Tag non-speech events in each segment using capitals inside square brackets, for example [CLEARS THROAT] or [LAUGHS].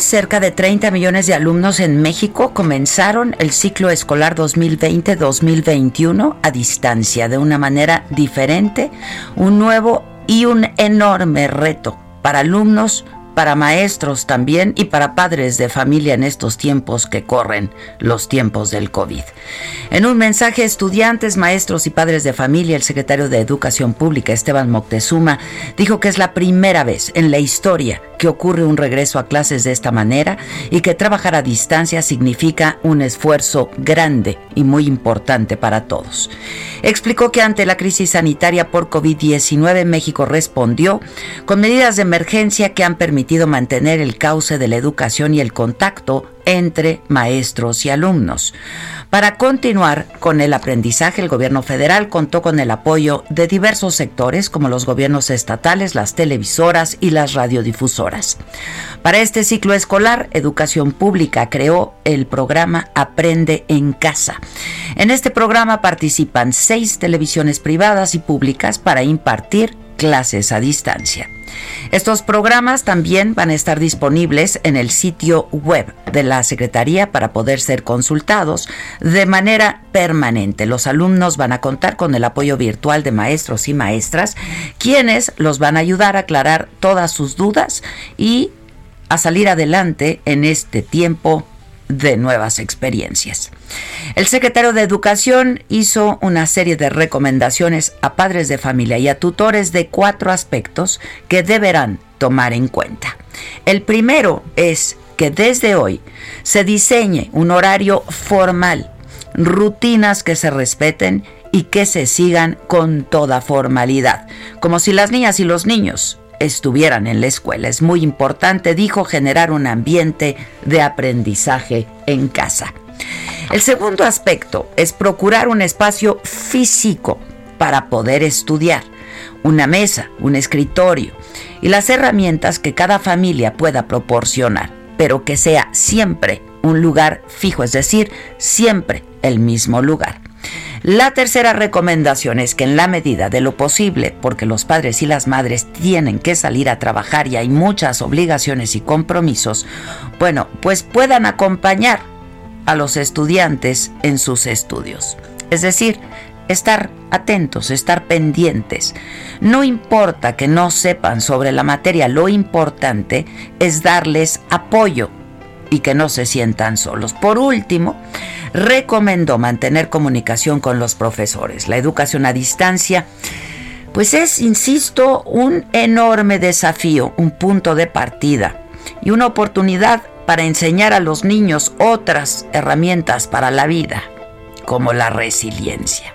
Cerca de 30 millones de alumnos en México comenzaron el ciclo escolar 2020-2021 a distancia, de una manera diferente, un nuevo y un enorme reto para alumnos, para maestros también y para padres de familia en estos tiempos que corren, los tiempos del COVID. En un mensaje estudiantes, maestros y padres de familia, el secretario de Educación Pública, Esteban Moctezuma, dijo que es la primera vez en la historia que ocurre un regreso a clases de esta manera y que trabajar a distancia significa un esfuerzo grande y muy importante para todos. Explicó que ante la crisis sanitaria por COVID-19 México respondió con medidas de emergencia que han permitido mantener el cauce de la educación y el contacto entre maestros y alumnos. Para continuar con el aprendizaje, el gobierno federal contó con el apoyo de diversos sectores como los gobiernos estatales, las televisoras y las radiodifusoras. Para este ciclo escolar, Educación Pública creó el programa Aprende en Casa. En este programa participan seis televisiones privadas y públicas para impartir clases a distancia. Estos programas también van a estar disponibles en el sitio web de la Secretaría para poder ser consultados de manera permanente. Los alumnos van a contar con el apoyo virtual de maestros y maestras, quienes los van a ayudar a aclarar todas sus dudas y a salir adelante en este tiempo de nuevas experiencias. El secretario de Educación hizo una serie de recomendaciones a padres de familia y a tutores de cuatro aspectos que deberán tomar en cuenta. El primero es que desde hoy se diseñe un horario formal, rutinas que se respeten y que se sigan con toda formalidad, como si las niñas y los niños estuvieran en la escuela. Es muy importante, dijo, generar un ambiente de aprendizaje en casa. El segundo aspecto es procurar un espacio físico para poder estudiar, una mesa, un escritorio y las herramientas que cada familia pueda proporcionar, pero que sea siempre un lugar fijo, es decir, siempre el mismo lugar. La tercera recomendación es que en la medida de lo posible, porque los padres y las madres tienen que salir a trabajar y hay muchas obligaciones y compromisos, bueno, pues puedan acompañar a los estudiantes en sus estudios. Es decir, estar atentos, estar pendientes. No importa que no sepan sobre la materia, lo importante es darles apoyo y que no se sientan solos. Por último, recomendó mantener comunicación con los profesores. La educación a distancia, pues es, insisto, un enorme desafío, un punto de partida y una oportunidad para enseñar a los niños otras herramientas para la vida, como la resiliencia.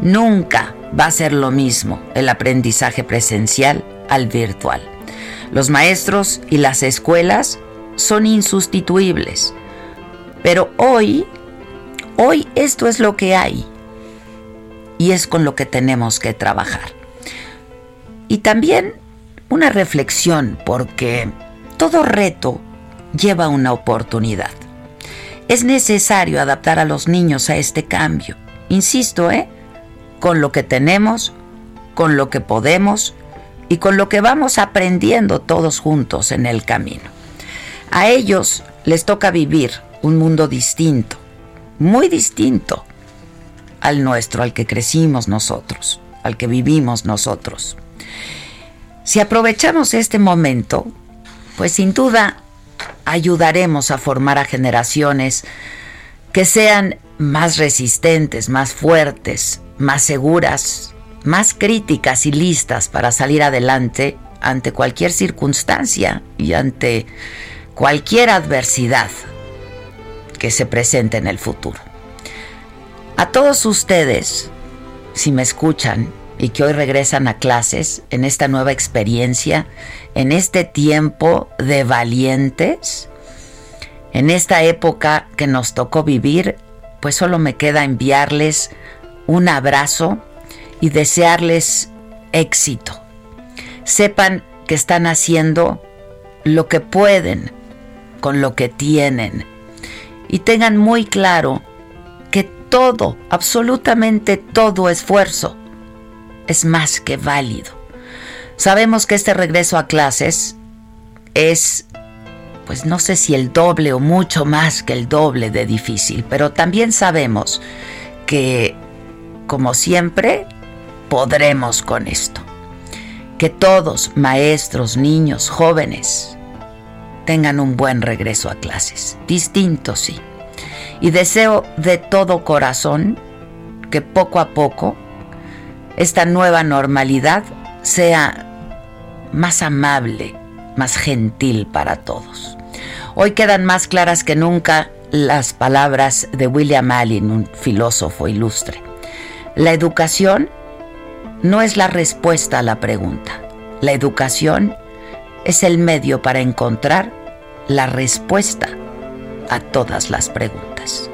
Nunca va a ser lo mismo el aprendizaje presencial al virtual. Los maestros y las escuelas son insustituibles. Pero hoy, hoy esto es lo que hay. Y es con lo que tenemos que trabajar. Y también una reflexión, porque todo reto lleva una oportunidad. Es necesario adaptar a los niños a este cambio. Insisto, ¿eh? Con lo que tenemos, con lo que podemos y con lo que vamos aprendiendo todos juntos en el camino. A ellos les toca vivir un mundo distinto, muy distinto al nuestro, al que crecimos nosotros, al que vivimos nosotros. Si aprovechamos este momento, pues sin duda ayudaremos a formar a generaciones que sean más resistentes, más fuertes, más seguras, más críticas y listas para salir adelante ante cualquier circunstancia y ante cualquier adversidad que se presente en el futuro. A todos ustedes, si me escuchan y que hoy regresan a clases en esta nueva experiencia, en este tiempo de valientes, en esta época que nos tocó vivir, pues solo me queda enviarles un abrazo y desearles éxito. Sepan que están haciendo lo que pueden con lo que tienen y tengan muy claro que todo, absolutamente todo esfuerzo es más que válido. Sabemos que este regreso a clases es, pues no sé si el doble o mucho más que el doble de difícil, pero también sabemos que, como siempre, podremos con esto. Que todos, maestros, niños, jóvenes, tengan un buen regreso a clases. Distinto, sí. Y deseo de todo corazón que poco a poco esta nueva normalidad sea más amable, más gentil para todos. Hoy quedan más claras que nunca las palabras de William Allen, un filósofo ilustre. La educación no es la respuesta a la pregunta. La educación es el medio para encontrar la respuesta a todas las preguntas.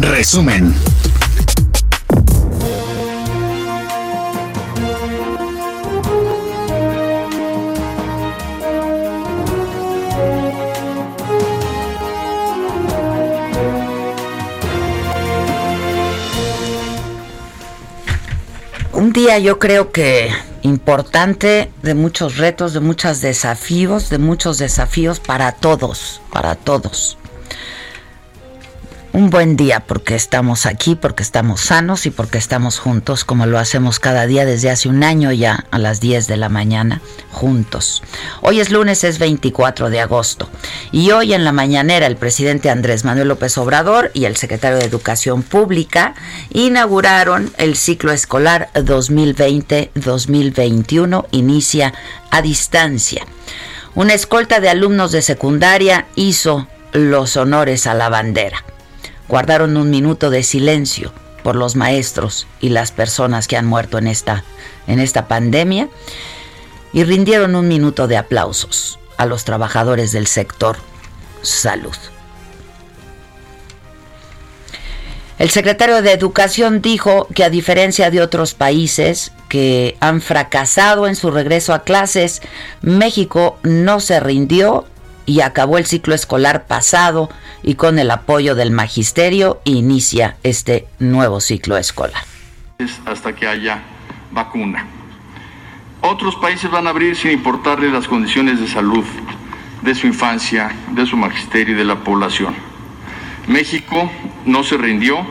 Resumen. Un día yo creo que importante, de muchos retos, de muchos desafíos, de muchos desafíos para todos, para todos un buen día porque estamos aquí, porque estamos sanos y porque estamos juntos, como lo hacemos cada día desde hace un año ya a las 10 de la mañana, juntos. Hoy es lunes, es 24 de agosto. Y hoy en la mañanera el presidente Andrés Manuel López Obrador y el secretario de Educación Pública inauguraron el ciclo escolar 2020-2021, inicia a distancia. Una escolta de alumnos de secundaria hizo los honores a la bandera guardaron un minuto de silencio por los maestros y las personas que han muerto en esta, en esta pandemia y rindieron un minuto de aplausos a los trabajadores del sector salud. El secretario de Educación dijo que a diferencia de otros países que han fracasado en su regreso a clases, México no se rindió y acabó el ciclo escolar pasado y con el apoyo del magisterio inicia este nuevo ciclo escolar. Hasta que haya vacuna. Otros países van a abrir sin importarle las condiciones de salud de su infancia, de su magisterio y de la población. México no se rindió,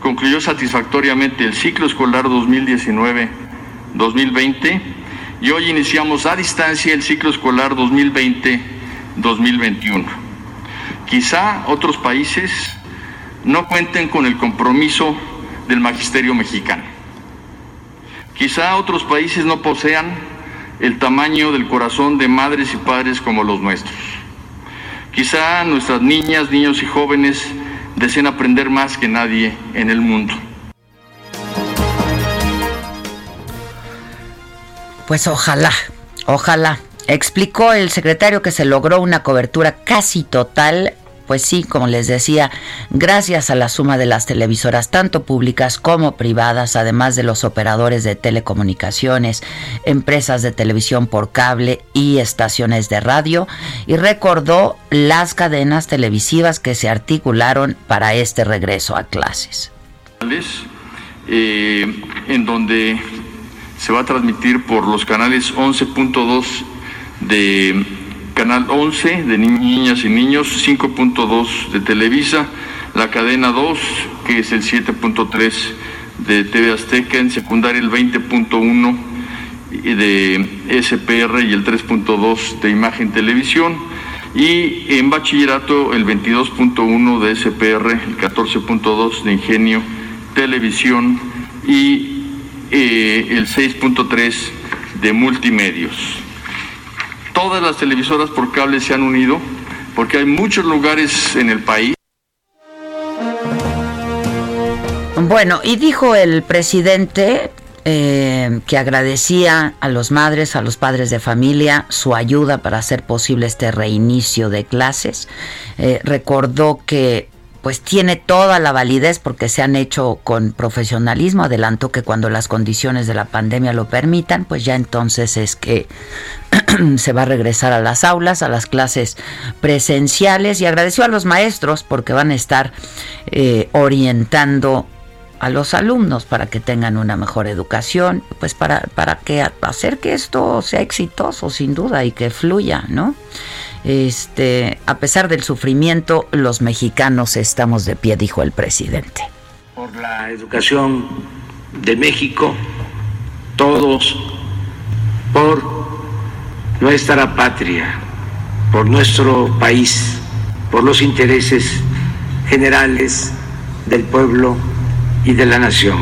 concluyó satisfactoriamente el ciclo escolar 2019-2020 y hoy iniciamos a distancia el ciclo escolar 2020 2021. Quizá otros países no cuenten con el compromiso del magisterio mexicano. Quizá otros países no posean el tamaño del corazón de madres y padres como los nuestros. Quizá nuestras niñas, niños y jóvenes deseen aprender más que nadie en el mundo. Pues ojalá, ojalá. Explicó el secretario que se logró una cobertura casi total pues sí, como les decía, gracias a la suma de las televisoras, tanto públicas como privadas, además de los operadores de telecomunicaciones, empresas de televisión por cable y estaciones de radio, y recordó las cadenas televisivas que se articularon para este regreso a clases. Eh, en donde se va a transmitir por los canales 11.2 de Canal 11 de niñas y niños, 5.2 de Televisa, la cadena 2, que es el 7.3 de TV Azteca, en secundaria el 20.1 de SPR y el 3.2 de Imagen Televisión, y en bachillerato el 22.1 de SPR, el 14.2 de Ingenio Televisión y eh, el 6.3 de Multimedios todas las televisoras por cable se han unido porque hay muchos lugares en el país. Bueno, y dijo el presidente eh, que agradecía a los madres, a los padres de familia su ayuda para hacer posible este reinicio de clases. Eh, recordó que pues tiene toda la validez porque se han hecho con profesionalismo. Adelantó que cuando las condiciones de la pandemia lo permitan, pues ya entonces es que [CLEARS THROAT] se va a regresar a las aulas, a las clases presenciales y agradeció a los maestros porque van a estar eh, orientando a los alumnos para que tengan una mejor educación, pues para, para que hacer que esto sea exitoso sin duda y que fluya, ¿no? Este, a pesar del sufrimiento, los mexicanos estamos de pie, dijo el presidente. Por la educación de México, todos por nuestra patria, por nuestro país, por los intereses generales del pueblo y de la nación.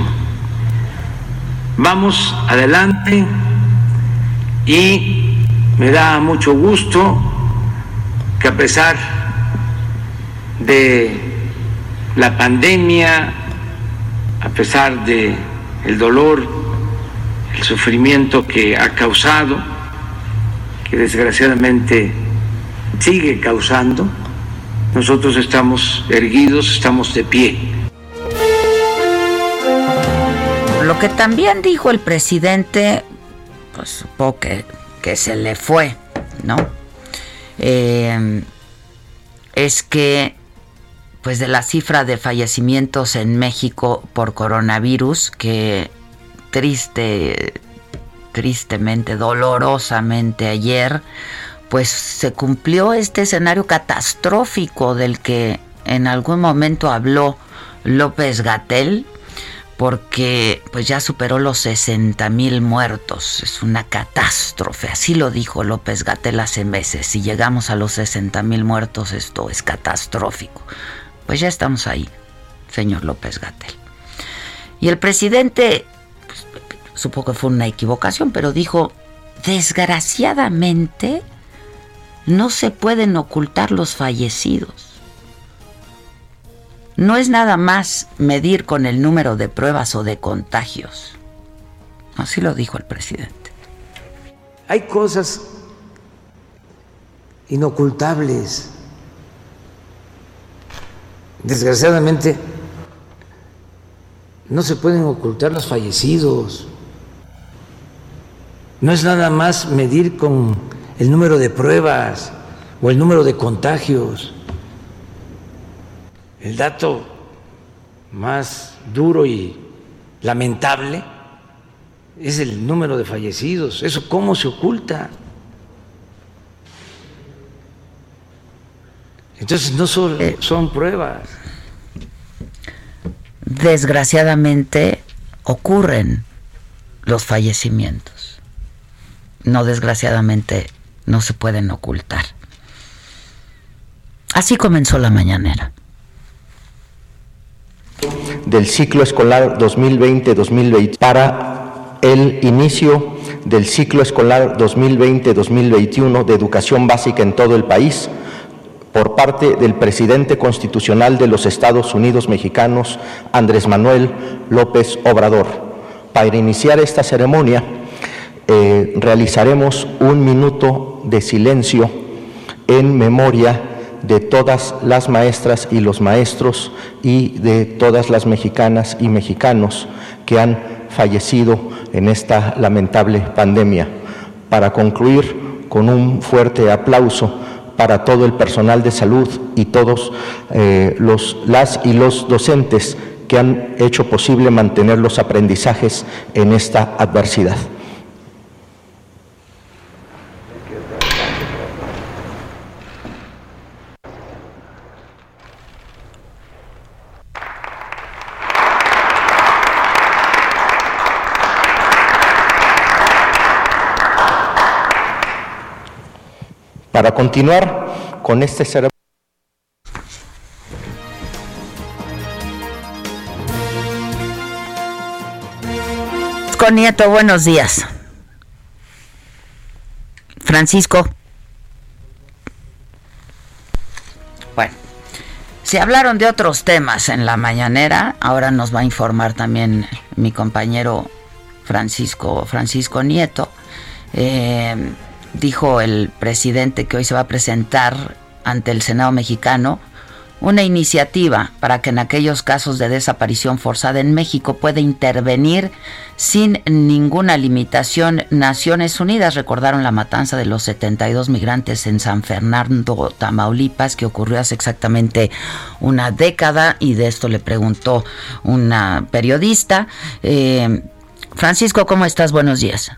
Vamos adelante y me da mucho gusto que a pesar de la pandemia, a pesar de el dolor, el sufrimiento que ha causado, que desgraciadamente sigue causando, nosotros estamos erguidos, estamos de pie. Lo que también dijo el presidente, pues supongo que, que se le fue, ¿no? Eh, es que pues de la cifra de fallecimientos en México por coronavirus que triste tristemente dolorosamente ayer pues se cumplió este escenario catastrófico del que en algún momento habló López Gatel porque pues ya superó los 60 mil muertos. Es una catástrofe, así lo dijo López Gatel hace meses. Si llegamos a los 60 mil muertos, esto es catastrófico. Pues ya estamos ahí, señor López Gatel. Y el presidente, pues, supongo que fue una equivocación, pero dijo, desgraciadamente, no se pueden ocultar los fallecidos no es nada más medir con el número de pruebas o de contagios. Así lo dijo el presidente. Hay cosas inocultables. Desgraciadamente, no se pueden ocultar los fallecidos. No es nada más medir con el número de pruebas o el número de contagios. El dato más duro y lamentable es el número de fallecidos. ¿Eso cómo se oculta? Entonces no son, eh, son pruebas. Desgraciadamente ocurren los fallecimientos. No desgraciadamente no se pueden ocultar. Así comenzó la mañanera del ciclo escolar 2020-2020 para el inicio del ciclo escolar 2020-2021 de educación básica en todo el país por parte del presidente constitucional de los Estados Unidos mexicanos, Andrés Manuel López Obrador. Para iniciar esta ceremonia, eh, realizaremos un minuto de silencio en memoria de todas las maestras y los maestros y de todas las mexicanas y mexicanos que han fallecido en esta lamentable pandemia. Para concluir con un fuerte aplauso para todo el personal de salud y todos eh, los, las y los docentes que han hecho posible mantener los aprendizajes en esta adversidad. Para continuar con este cerebro. Con Nieto, buenos días. Francisco. Bueno, se hablaron de otros temas en la mañanera. Ahora nos va a informar también mi compañero Francisco, Francisco Nieto. Eh, dijo el presidente que hoy se va a presentar ante el Senado mexicano una iniciativa para que en aquellos casos de desaparición forzada en México pueda intervenir sin ninguna limitación. Naciones Unidas recordaron la matanza de los 72 migrantes en San Fernando, Tamaulipas, que ocurrió hace exactamente una década y de esto le preguntó una periodista. Eh, Francisco, ¿cómo estás? Buenos días.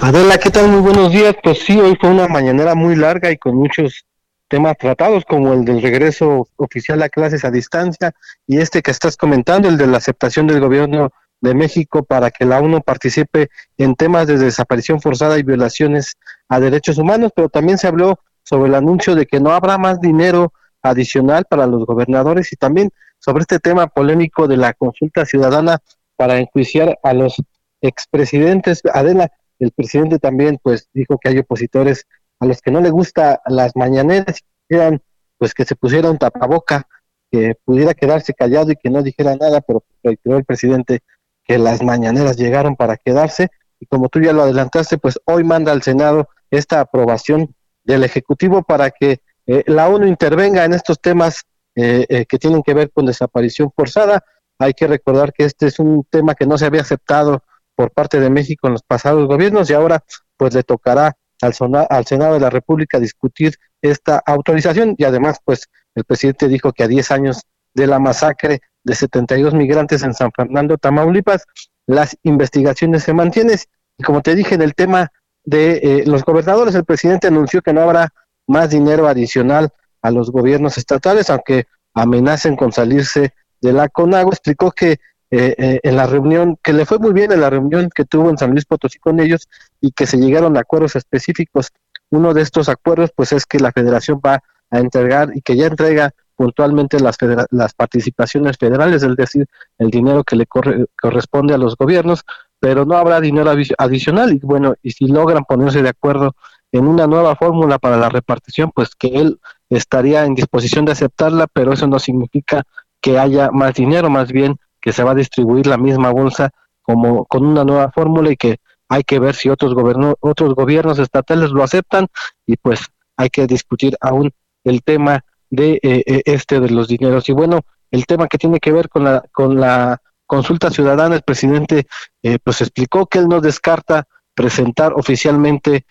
Adela, ¿qué tal? Muy buenos días. Pues sí, hoy fue una mañanera muy larga y con muchos temas tratados, como el del regreso oficial a clases a distancia y este que estás comentando, el de la aceptación del gobierno de México para que la ONU participe en temas de desaparición forzada y violaciones a derechos humanos, pero también se habló sobre el anuncio de que no habrá más dinero adicional para los gobernadores y también sobre este tema polémico de la consulta ciudadana para enjuiciar a los expresidentes. Adela, el presidente también pues dijo que hay opositores a los que no le gusta las mañaneras, quieran pues que se pusiera un tapaboca, que pudiera quedarse callado y que no dijera nada, pero reiteró el presidente que las mañaneras llegaron para quedarse y como tú ya lo adelantaste, pues hoy manda al Senado esta aprobación del Ejecutivo para que eh, la ONU intervenga en estos temas eh, eh, que tienen que ver con desaparición forzada. Hay que recordar que este es un tema que no se había aceptado por parte de México en los pasados gobiernos y ahora pues le tocará al, al Senado de la República discutir esta autorización. Y además pues el presidente dijo que a 10 años de la masacre de 72 migrantes en San Fernando, Tamaulipas, las investigaciones se mantienen. Y como te dije en el tema de eh, los gobernadores, el presidente anunció que no habrá más dinero adicional a los gobiernos estatales, aunque amenacen con salirse de la CONAGO, explicó que eh, eh, en la reunión, que le fue muy bien en la reunión que tuvo en San Luis Potosí con ellos y que se llegaron a acuerdos específicos. Uno de estos acuerdos, pues es que la federación va a entregar y que ya entrega puntualmente las, las participaciones federales, es decir, el dinero que le corresponde a los gobiernos, pero no habrá dinero adicional y bueno, y si logran ponerse de acuerdo en una nueva fórmula para la repartición, pues que él estaría en disposición de aceptarla, pero eso no significa que haya más dinero, más bien que se va a distribuir la misma bolsa como con una nueva fórmula y que hay que ver si otros otros gobiernos estatales lo aceptan y pues hay que discutir aún el tema de eh, eh, este de los dineros. Y bueno el tema que tiene que ver con la con la consulta ciudadana el presidente eh, pues explicó que él no descarta presentar oficialmente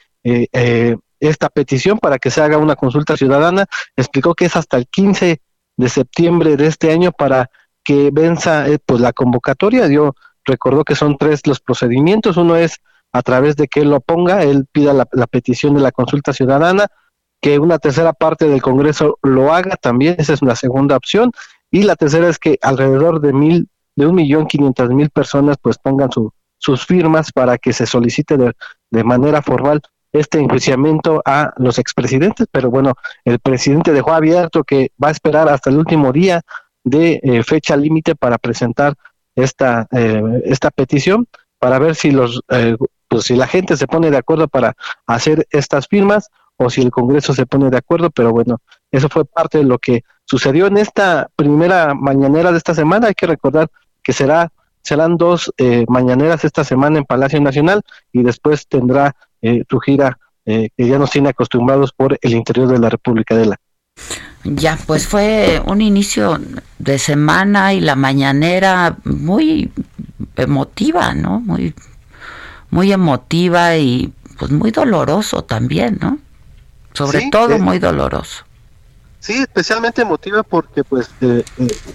esta petición para que se haga una consulta ciudadana. Explicó que es hasta el 15 de septiembre de este año para que venza eh, pues la convocatoria. Yo recordó que son tres los procedimientos. Uno es a través de que él lo ponga, él pida la, petición de la consulta ciudadana, que una tercera parte del Congreso lo haga también, esa es una segunda opción. Y la tercera es que alrededor de mil, de un millón quinientas mil personas pues pongan su, sus firmas para que se solicite de, de manera formal este enjuiciamiento a los expresidentes, pero bueno, el presidente dejó abierto que va a esperar hasta el último día de eh, fecha límite para presentar esta, eh, esta petición para ver si los eh, pues si la gente se pone de acuerdo para hacer estas firmas o si el Congreso se pone de acuerdo, pero bueno, eso fue parte de lo que sucedió en esta primera mañanera de esta semana. Hay que recordar que será serán dos eh, mañaneras esta semana en Palacio Nacional y después tendrá eh, su gira eh, que ya nos tiene acostumbrados por el interior de la República de la. Ya, pues fue un inicio de semana y la mañanera muy emotiva, ¿no? Muy, muy emotiva y pues muy doloroso también, ¿no? Sobre todo muy doloroso. Sí, especialmente emotiva porque pues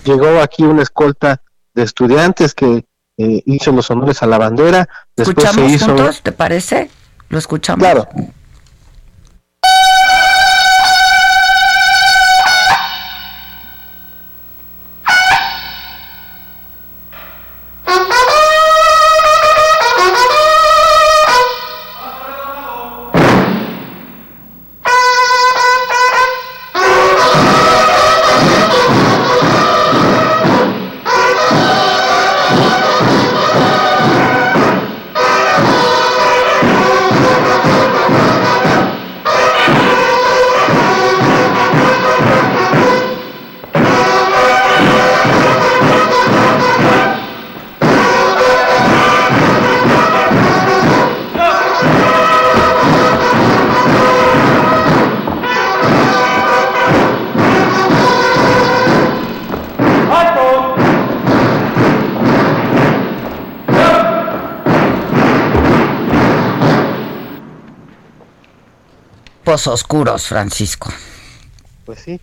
llegó aquí una escolta de estudiantes que eh, hizo los honores a la bandera. Después ¿Escuchamos se hizo... juntos, te parece? Lo escuchamos. Claro. Oscuros, Francisco. Pues sí,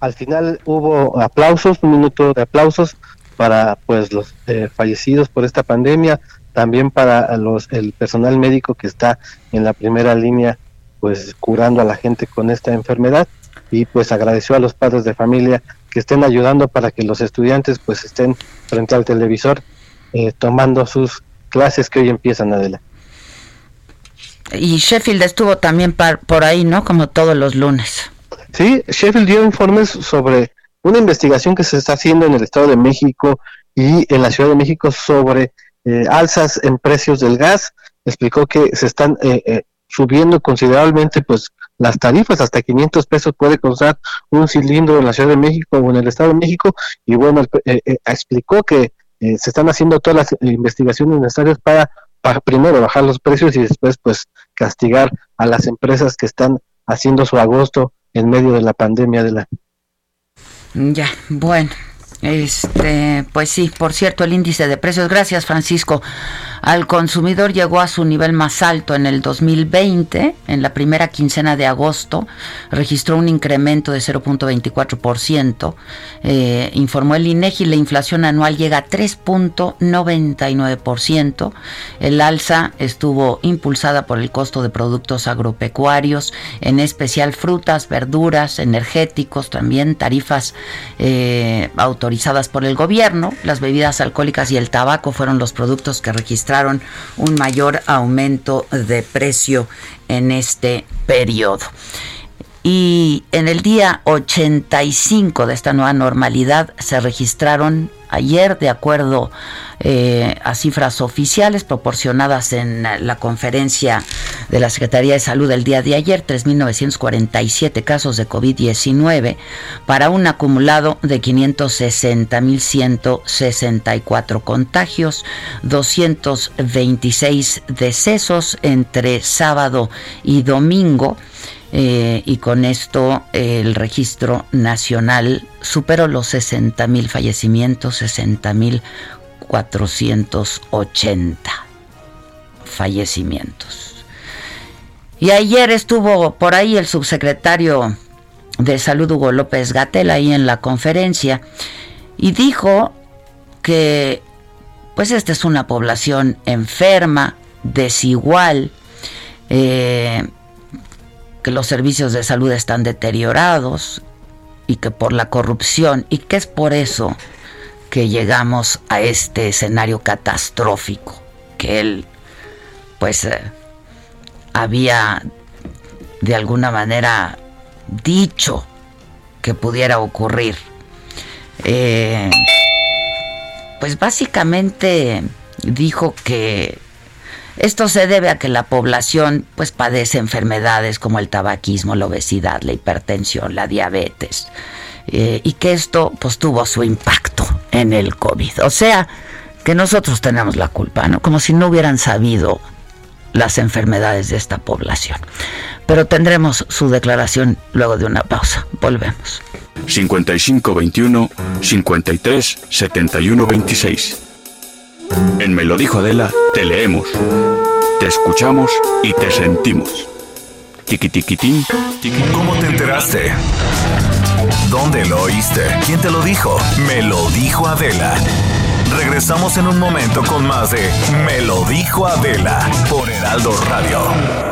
al final hubo aplausos, un minuto de aplausos para pues los eh, fallecidos por esta pandemia, también para los el personal médico que está en la primera línea pues curando a la gente con esta enfermedad y pues agradeció a los padres de familia que estén ayudando para que los estudiantes pues estén frente al televisor eh, tomando sus clases que hoy empiezan adelante. Y Sheffield estuvo también por ahí, ¿no? Como todos los lunes. Sí, Sheffield dio informes sobre una investigación que se está haciendo en el Estado de México y en la Ciudad de México sobre eh, alzas en precios del gas. Explicó que se están eh, eh, subiendo considerablemente pues las tarifas, hasta 500 pesos puede costar un cilindro en la Ciudad de México o en el Estado de México. Y bueno, explicó que se están haciendo todas las investigaciones necesarias para primero bajar los precios y después pues castigar a las empresas que están haciendo su agosto en medio de la pandemia de la ya bueno este, pues sí, por cierto, el índice de precios, gracias Francisco, al consumidor llegó a su nivel más alto en el 2020, en la primera quincena de agosto, registró un incremento de 0.24%, eh, informó el INEGI, la inflación anual llega a 3.99%, el alza estuvo impulsada por el costo de productos agropecuarios, en especial frutas, verduras, energéticos, también tarifas eh, por el gobierno. Las bebidas alcohólicas y el tabaco fueron los productos que registraron un mayor aumento de precio en este periodo. Y en el día 85 de esta nueva normalidad se registraron ayer, de acuerdo eh, a cifras oficiales proporcionadas en la conferencia de la Secretaría de Salud el día de ayer, 3.947 casos de COVID-19 para un acumulado de 560.164 contagios, 226 decesos entre sábado y domingo. Eh, y con esto el registro nacional superó los 60 mil fallecimientos, 60 mil 480 fallecimientos. Y ayer estuvo por ahí el subsecretario de Salud Hugo López Gatel ahí en la conferencia y dijo que pues esta es una población enferma, desigual, eh, que los servicios de salud están deteriorados y que por la corrupción y que es por eso que llegamos a este escenario catastrófico que él pues eh, había de alguna manera dicho que pudiera ocurrir. Eh, pues básicamente dijo que Esto se debe a que la población pues padece enfermedades como el tabaquismo, la obesidad, la hipertensión, la diabetes eh, y que esto pues tuvo su impacto en el COVID. O sea, que nosotros tenemos la culpa, ¿no? Como si no hubieran sabido las enfermedades de esta población. Pero tendremos su declaración luego de una pausa. Volvemos. 5521 53 71 26. En Me lo dijo Adela, te leemos, te escuchamos y te sentimos. Tiki tiquitín. ¿Cómo te enteraste? ¿Dónde lo oíste? ¿Quién te lo dijo? Me lo dijo Adela. Regresamos en un momento con más de Me lo dijo Adela por Heraldo Radio.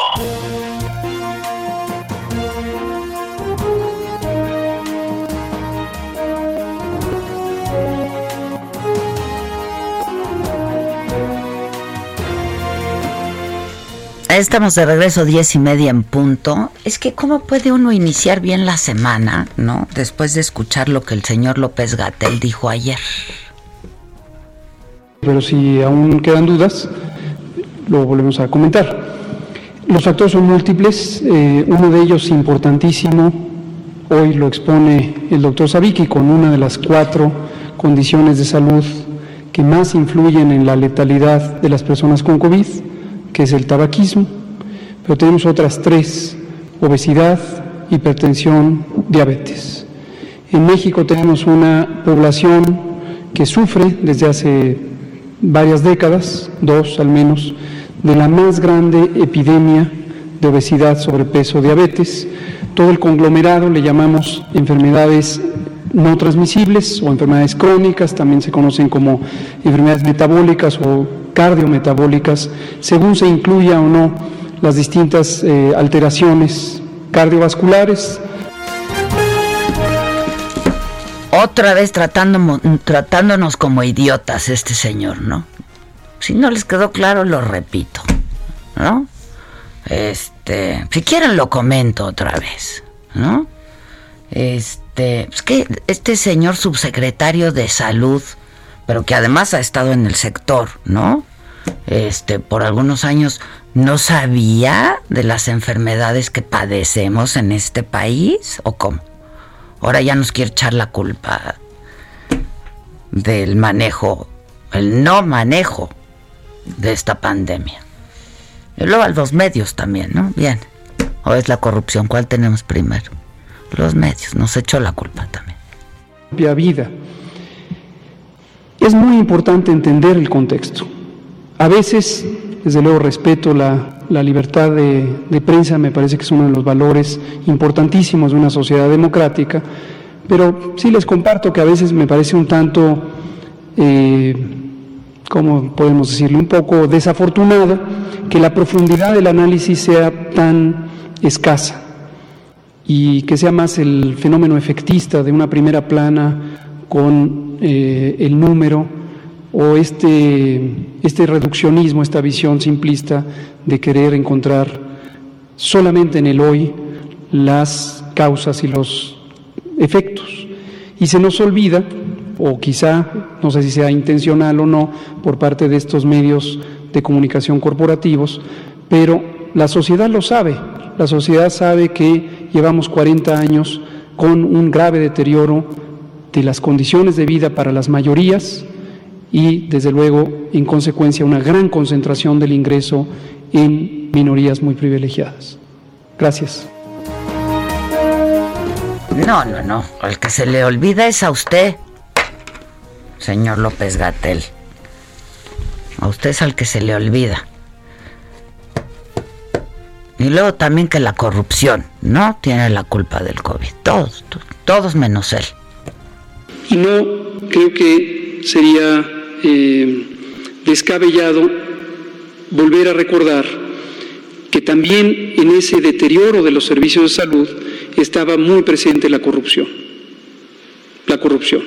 Estamos de regreso diez y media en punto. Es que cómo puede uno iniciar bien la semana, ¿no? Después de escuchar lo que el señor López Gatel dijo ayer. Pero si aún quedan dudas, lo volvemos a comentar. Los factores son múltiples, eh, uno de ellos importantísimo, hoy lo expone el doctor Sabiki con una de las cuatro condiciones de salud que más influyen en la letalidad de las personas con COVID que es el tabaquismo, pero tenemos otras tres, obesidad, hipertensión, diabetes. En México tenemos una población que sufre desde hace varias décadas, dos al menos, de la más grande epidemia de obesidad, sobrepeso, diabetes. Todo el conglomerado le llamamos enfermedades no transmisibles o enfermedades crónicas, también se conocen como enfermedades metabólicas o cardiometabólicas, según se incluya o no las distintas eh, alteraciones cardiovasculares. Otra vez tratándonos como idiotas este señor, ¿no? Si no les quedó claro, lo repito, ¿no? Este, si quieren lo comento otra vez, ¿no? Este, es que este señor subsecretario de salud pero que además ha estado en el sector, ¿no? Este, por algunos años no sabía de las enfermedades que padecemos en este país o cómo. Ahora ya nos quiere echar la culpa del manejo, el no manejo de esta pandemia. Y luego a los medios también, ¿no? Bien. ¿O es la corrupción? ¿Cuál tenemos primero? Los medios. Nos echó la culpa también. Vida es muy importante entender el contexto. A veces, desde luego, respeto la, libertad de, prensa, me parece que es uno de los valores importantísimos de una sociedad democrática, pero sí les comparto que a veces me parece un tanto, eh, ¿cómo podemos decirlo?, un poco desafortunado que la profundidad del análisis sea tan escasa y que sea más el fenómeno efectista de una primera plana con eh, el número o este, este reduccionismo, esta visión simplista de querer encontrar solamente en el hoy las causas y los efectos. Y se nos olvida, o quizá, no sé si sea intencional o no, por parte de estos medios de comunicación corporativos, pero la sociedad lo sabe, la sociedad sabe que llevamos 40 años con un grave deterioro de las condiciones de vida para las mayorías y, desde luego, en consecuencia, una gran concentración del ingreso en minorías muy privilegiadas. Gracias. No, no, no. El que se le olvida es a usted, señor López Gatel. A usted es al que se le olvida. Y luego también que la corrupción, ¿no? Tiene la culpa del COVID. Todos, todos menos él. Y no creo que sería eh, descabellado volver a recordar que también en ese deterioro de los servicios de salud estaba muy presente la corrupción. La corrupción.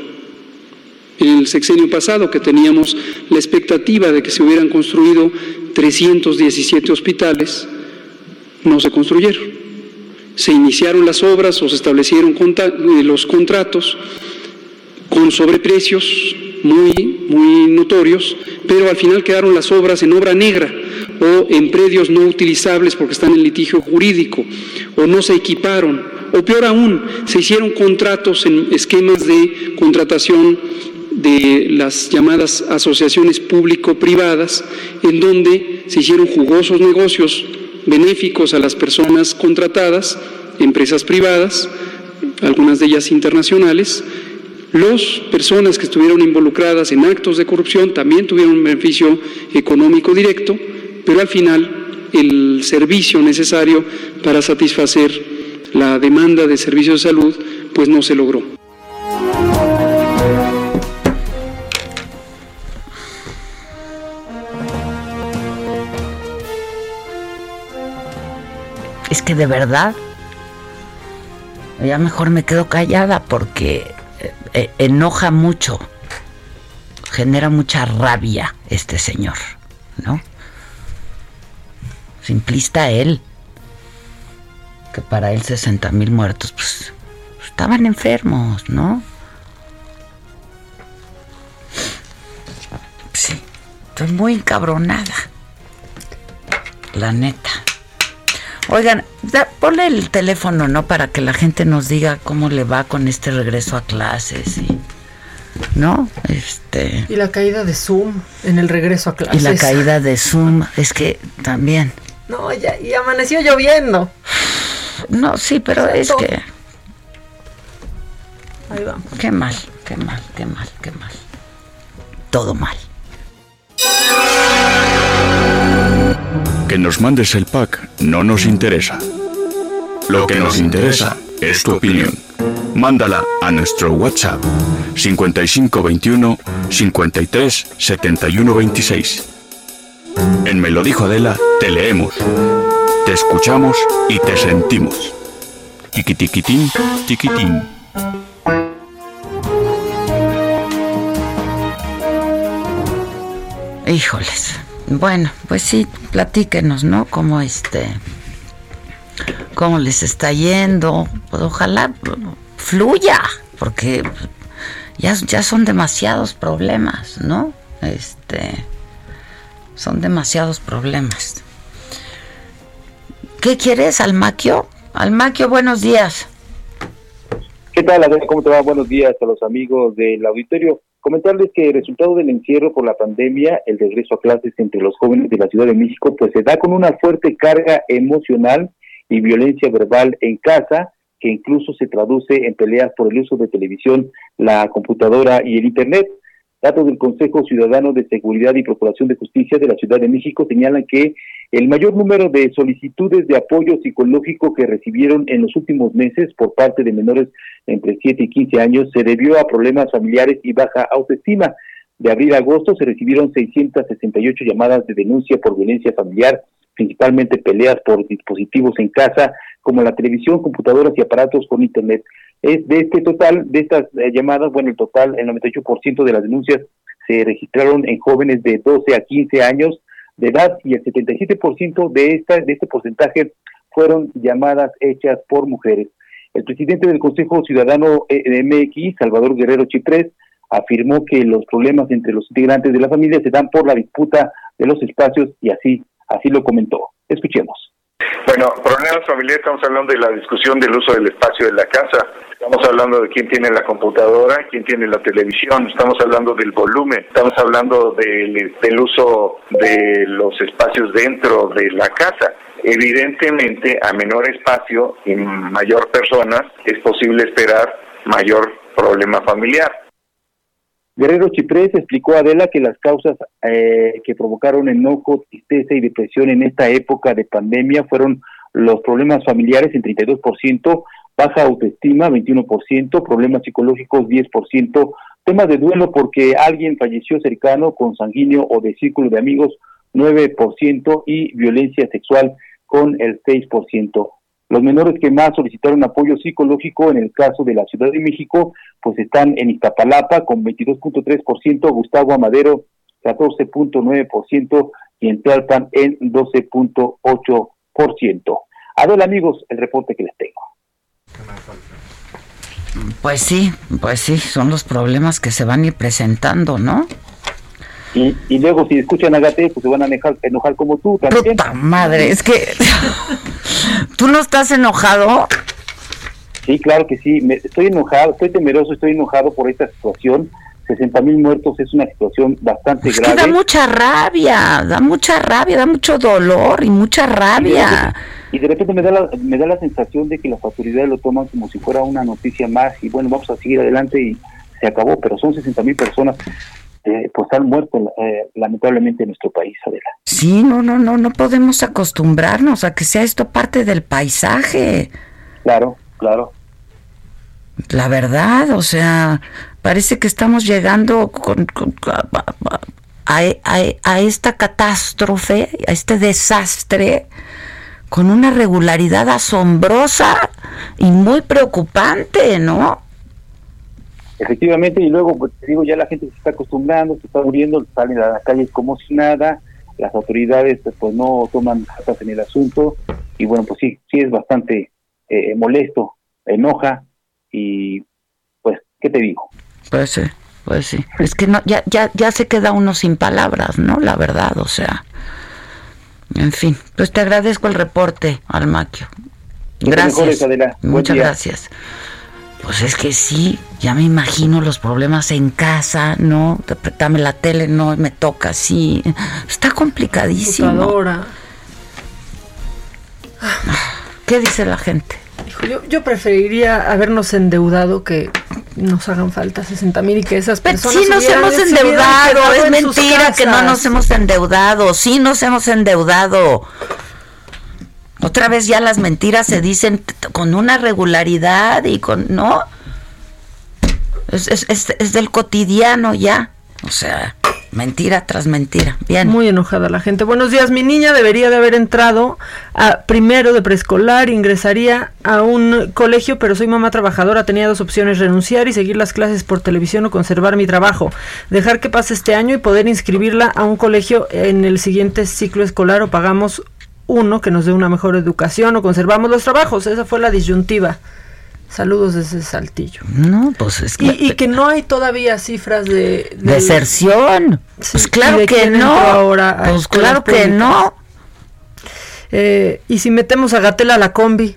En el sexenio pasado que teníamos la expectativa de que se hubieran construido 317 hospitales no se construyeron. Se iniciaron las obras o se establecieron eh, los contratos con sobreprecios muy, muy notorios, pero al final quedaron las obras en obra negra o en predios no utilizables porque están en litigio jurídico o no se equiparon. O peor aún, se hicieron contratos en esquemas de contratación de las llamadas asociaciones público-privadas, en donde se hicieron jugosos negocios benéficos a las personas contratadas, empresas privadas, algunas de ellas internacionales, las personas que estuvieron involucradas en actos de corrupción también tuvieron un beneficio económico directo, pero al final el servicio necesario para satisfacer la demanda de servicios de salud pues no se logró. Es que de verdad, ya mejor me quedo callada porque eh, enoja mucho, genera mucha rabia este señor, ¿no? Simplista él, que para él 60 mil muertos, pues estaban enfermos, ¿no? Sí, estoy muy encabronada, la neta. Oigan, ponle el teléfono, ¿no? Para que la gente nos diga cómo le va con este regreso a clases y... ¿No? Este... Y la caída de Zoom en el regreso a clases. Y la caída de Zoom, es que también... No, ya, y amaneció lloviendo. No, sí, pero es que... Ahí vamos. Qué mal, qué mal, qué mal, qué mal. Todo mal. Que nos mandes el pack no nos interesa. Lo que nos interesa es tu opinión. Mándala a nuestro WhatsApp 5521 53 71 26. En Me dijo Adela, te leemos, te escuchamos y te sentimos. Tiquitiquitín, tiquitín. Híjoles. Bueno, pues sí, platíquenos, ¿no? Cómo este, cómo les está yendo. Pues ojalá fluya, porque ya, ya son demasiados problemas, ¿no? Este, son demasiados problemas. ¿Qué quieres, Almaquio? Almaquio, buenos días. ¿Qué tal, ¿Cómo te va? Buenos días a los amigos del auditorio. Comentarles que el resultado del encierro por la pandemia, el regreso a clases entre los jóvenes de la Ciudad de México, pues se da con una fuerte carga emocional y violencia verbal en casa, que incluso se traduce en peleas por el uso de televisión, la computadora y el Internet. Datos del Consejo Ciudadano de Seguridad y Procuración de Justicia de la Ciudad de México señalan que el mayor número de solicitudes de apoyo psicológico que recibieron en los últimos meses por parte de menores entre 7 y 15 años se debió a problemas familiares y baja autoestima. De abril a agosto se recibieron 668 llamadas de denuncia por violencia familiar, principalmente peleas por dispositivos en casa, como la televisión, computadoras y aparatos con Internet. Es de este total, de estas eh, llamadas, bueno, el total, el 98% de las denuncias se registraron en jóvenes de 12 a 15 años de edad y el 77% de, esta, de este porcentaje fueron llamadas hechas por mujeres. El presidente del Consejo Ciudadano eh, MX, Salvador Guerrero Chiprés, afirmó que los problemas entre los integrantes de la familia se dan por la disputa de los espacios y así, así lo comentó. Escuchemos. Bueno, problemas familiares, estamos hablando de la discusión del uso del espacio de la casa, estamos hablando de quién tiene la computadora, quién tiene la televisión, estamos hablando del volumen, estamos hablando del, uso de los espacios dentro de la casa. Evidentemente, a menor espacio y mayor personas, es posible esperar mayor problema familiar. Guerrero Chiprés explicó a Adela que las causas eh, que provocaron enojo, tristeza y depresión en esta época de pandemia fueron los problemas familiares en 32%, baja autoestima 21%, problemas psicológicos 10%, temas de duelo porque alguien falleció cercano con sanguíneo o de círculo de amigos 9% y violencia sexual con el 6%. Los menores que más solicitaron apoyo psicológico en el caso de la Ciudad de México, pues están en Iztapalapa con 22.3%, Gustavo Amadero 14.9% y en Tlalpan en 12.8%. A ver, amigos, el reporte que les tengo. Pues sí, pues sí, son los problemas que se van a ir presentando, ¿no? Y, y luego si escuchan a Gate, pues se van a enojar, enojar como tú también. Puta madre, es que... [LAUGHS] ¿Tú no estás enojado? Sí, claro que sí. Me, estoy enojado, estoy temeroso, estoy enojado por esta situación. 60 mil muertos es una situación bastante Es grave. que da mucha rabia, da mucha rabia, da mucho dolor y mucha rabia. Y de repente me da, la, me da la sensación de que las autoridades lo toman como si fuera una noticia más y bueno, vamos a seguir adelante y se acabó, pero son 60 mil personas eh, pues han muerto eh, lamentablemente en nuestro país, Adela. Sí, no, no, no, no podemos acostumbrarnos a que sea esto parte del paisaje. Claro, claro. La verdad, o sea, parece que estamos llegando con, con- a, a- a- a esta catástrofe, a este desastre, con una regularidad asombrosa y muy preocupante, ¿no? Efectivamente, y luego, pues te digo, ya la gente se está acostumbrando, se está muriendo, salen a las calles como si nada, las autoridades pues, pues, no toman cartas en el asunto, y bueno, pues sí, sí es bastante eh, molesto, enoja, y pues, ¿qué te digo? Pues sí, pues sí. Es que no, ya, ya, ya se queda uno sin palabras, ¿no? La verdad, o sea. En fin, pues te agradezco el reporte, Almaquio. Gracias. mejores, Muchas gracias. Pues es que sí, ya me imagino los problemas en casa, ¿no? Dame la tele, no me toca así. Está complicadísimo. Computadora. ¿Qué dice la gente? Hijo, yo, yo preferiría habernos endeudado que nos hagan falta 60 mil y que esas Pero personas sí nos hemos endeudado, es en mentira que no nos hemos endeudado, sí nos hemos endeudado. Otra vez ya las mentiras se dicen con una regularidad y con, ¿no? Es- es del cotidiano ya, o sea, mentira tras mentira. Bien. Muy enojada la gente. Buenos días, mi niña debería de haber entrado a primero de preescolar, ingresaría a un colegio, pero soy mamá trabajadora, tenía dos opciones, renunciar y seguir las clases por televisión o conservar mi trabajo, dejar que pase este año y poder inscribirla a un colegio en el siguiente ciclo escolar o pagamos uno que nos dé una mejor educación o conservamos los trabajos. Esa fue la disyuntiva. Saludos desde Saltillo. No, pues es que... Y, y que no hay todavía cifras de... Deserción. Sí, pues ¿y claro de que no. ahora pues claro que no. Eh, y si metemos a Gatel a la combi,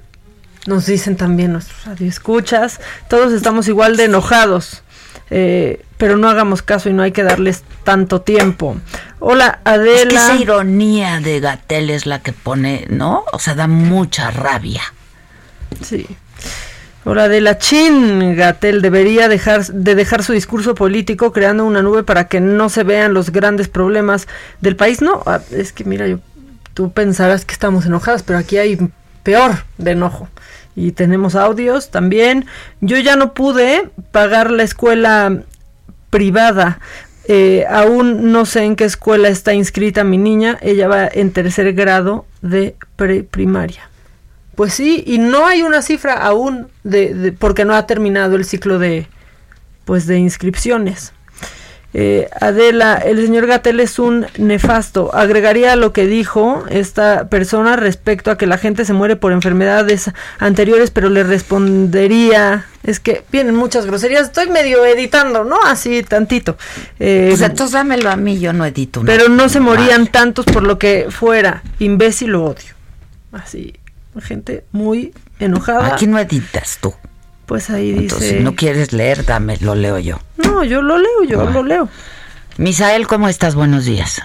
nos dicen también nuestros radioescuchas, todos estamos igual de enojados, eh, pero no hagamos caso y no hay que darles tanto tiempo. Hola, Es Adela. que esa ironía de Gatel es la que pone, ¿no? O sea, da mucha rabia. Sí. Hola, de la Chin, Gatel debería dejar de dejar su discurso político creando una nube para que no se vean los grandes problemas del país. No, ah, es que mira, yo, tú pensarás que estamos enojadas, pero aquí hay peor de enojo. Y tenemos audios también. Yo ya no pude pagar la escuela privada. Eh, aún no sé en qué escuela está inscrita mi niña. Ella va en tercer grado de preprimaria. Pues sí, y no hay una cifra aún de, de- porque no ha terminado el ciclo de pues de inscripciones. Eh, Adela, el señor Gatel es un nefasto. Agregaría lo que dijo esta persona respecto a que la gente se muere por enfermedades anteriores, pero le respondería, es que vienen muchas groserías, estoy medio editando, ¿no? Así tantito. Eh, Pues entonces dámelo a mí, yo no edito. pero no se madre. morían tantos por lo que fuera. Imbécil o odio. Así, gente muy enojada. Aquí no editas tú. Pues ahí dice. Entonces, si no quieres leer, dame, lo leo yo. No, yo lo leo, yo Bueno. lo leo. Misael, ¿cómo estás? Buenos días.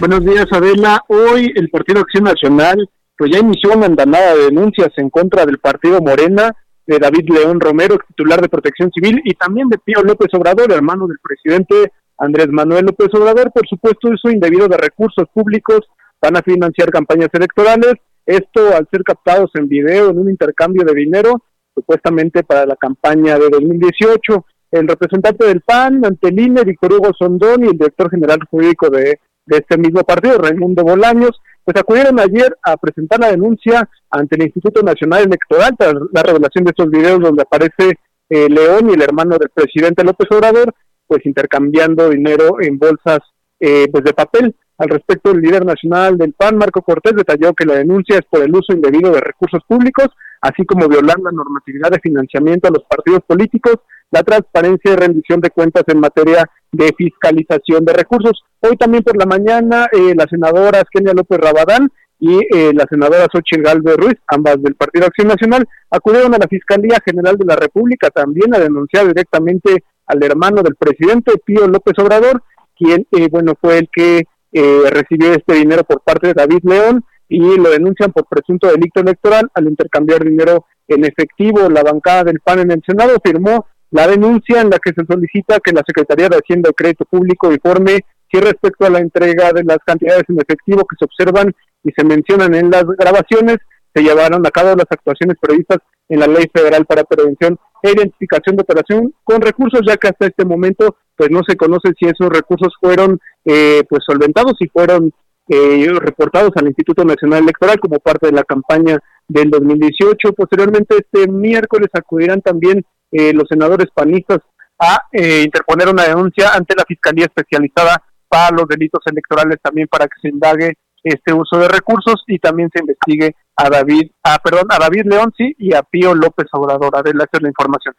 Buenos días, Adela. Hoy el Partido Acción Nacional pues ya inició una andanada de denuncias en contra del partido Morena, de David León Romero, titular de Protección Civil, y también de Pío López Obrador, hermano del presidente Andrés Manuel López Obrador, por supuesto uso indebido de recursos públicos, van a financiar campañas electorales, esto al ser captados en video en un intercambio de dinero, supuestamente para la campaña de 2018. El representante del PAN ante el INE, Víctor Hugo Sondón, y el director general jurídico de, de este mismo partido, Raimundo Bolaños, pues acudieron ayer a presentar la denuncia ante el Instituto Nacional Electoral tras la revelación de estos videos donde aparece eh, León y el hermano del presidente López Obrador, pues intercambiando dinero en bolsas eh, pues de papel. Al respecto, el líder nacional del PAN, Marco Cortés, detalló que la denuncia es por el uso indebido de recursos públicos, así como violar la normatividad de financiamiento a los partidos políticos, la transparencia y rendición de cuentas en materia de fiscalización de recursos. Hoy también por la mañana, eh, las senadoras Kenia López Rabadán y eh, la senadora Xochitl Galvez Ruiz, ambas del Partido Acción Nacional, acudieron a la Fiscalía General de la República también a denunciar directamente al hermano del presidente, Pío López Obrador, quien, eh, bueno, fue el que eh, recibió este dinero por parte de David León y lo denuncian por presunto delito electoral al intercambiar dinero en efectivo. La bancada del PAN en el Senado firmó la denuncia en la que se solicita que la Secretaría de Hacienda y Crédito Público informe si respecto a la entrega de las cantidades en efectivo que se observan y se mencionan en las grabaciones, se llevaron a cabo las actuaciones previstas en la Ley Federal para Prevención e Identificación de Operación con recursos, ya que hasta este momento pues no se conoce si esos recursos fueron eh, pues solventados, si fueron eh, reportados al Instituto Nacional Electoral como parte de la campaña del 2018. Posteriormente, este miércoles acudirán también eh, los senadores panistas a interponer una denuncia ante la Fiscalía Especializada para los Delitos Electorales también para que se indague este uso de recursos y también se investigue a David, a, perdón, a David León sí, y a Pío López Obrador. Adelante la información.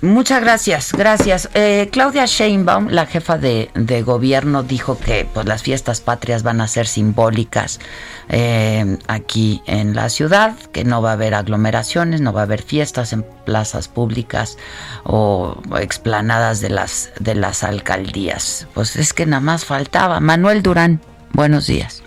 Muchas gracias, gracias. Eh, Claudia Sheinbaum, la jefa de, de, gobierno, dijo que pues las fiestas patrias van a ser simbólicas eh, aquí en la ciudad, que no va a haber aglomeraciones, no va a haber fiestas en plazas públicas o explanadas de las de las alcaldías. Pues es que nada más faltaba. Manuel Durán, buenos días.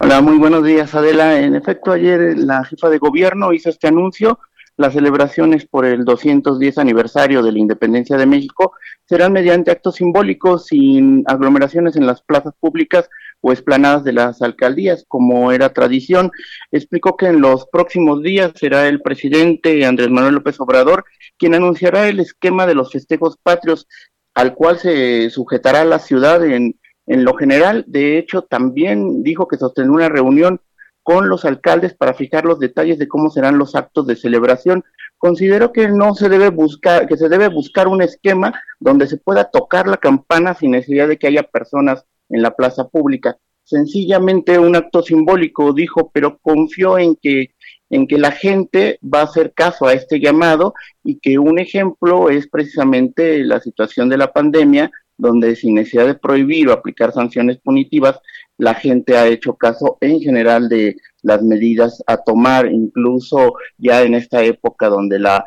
Hola, muy buenos días, Adela. En efecto, ayer la jefa de gobierno hizo este anuncio. Las celebraciones por el 210 aniversario de la independencia de México serán mediante actos simbólicos sin aglomeraciones en las plazas públicas o esplanadas de las alcaldías, como era tradición. Explicó que en los próximos días será el presidente Andrés Manuel López Obrador quien anunciará el esquema de los festejos patrios al cual se sujetará la ciudad en en lo general, de hecho, también dijo que sostendrá una reunión con los alcaldes para fijar los detalles de cómo serán los actos de celebración. Considero que no se debe buscar, que se debe buscar un esquema donde se pueda tocar la campana sin necesidad de que haya personas en la plaza pública. Sencillamente un acto simbólico, dijo, pero confió en que en que la gente va a hacer caso a este llamado y que un ejemplo es precisamente la situación de la pandemia, donde sin necesidad de prohibir o aplicar sanciones punitivas, la gente ha hecho caso en general de las medidas a tomar, incluso ya en esta época donde la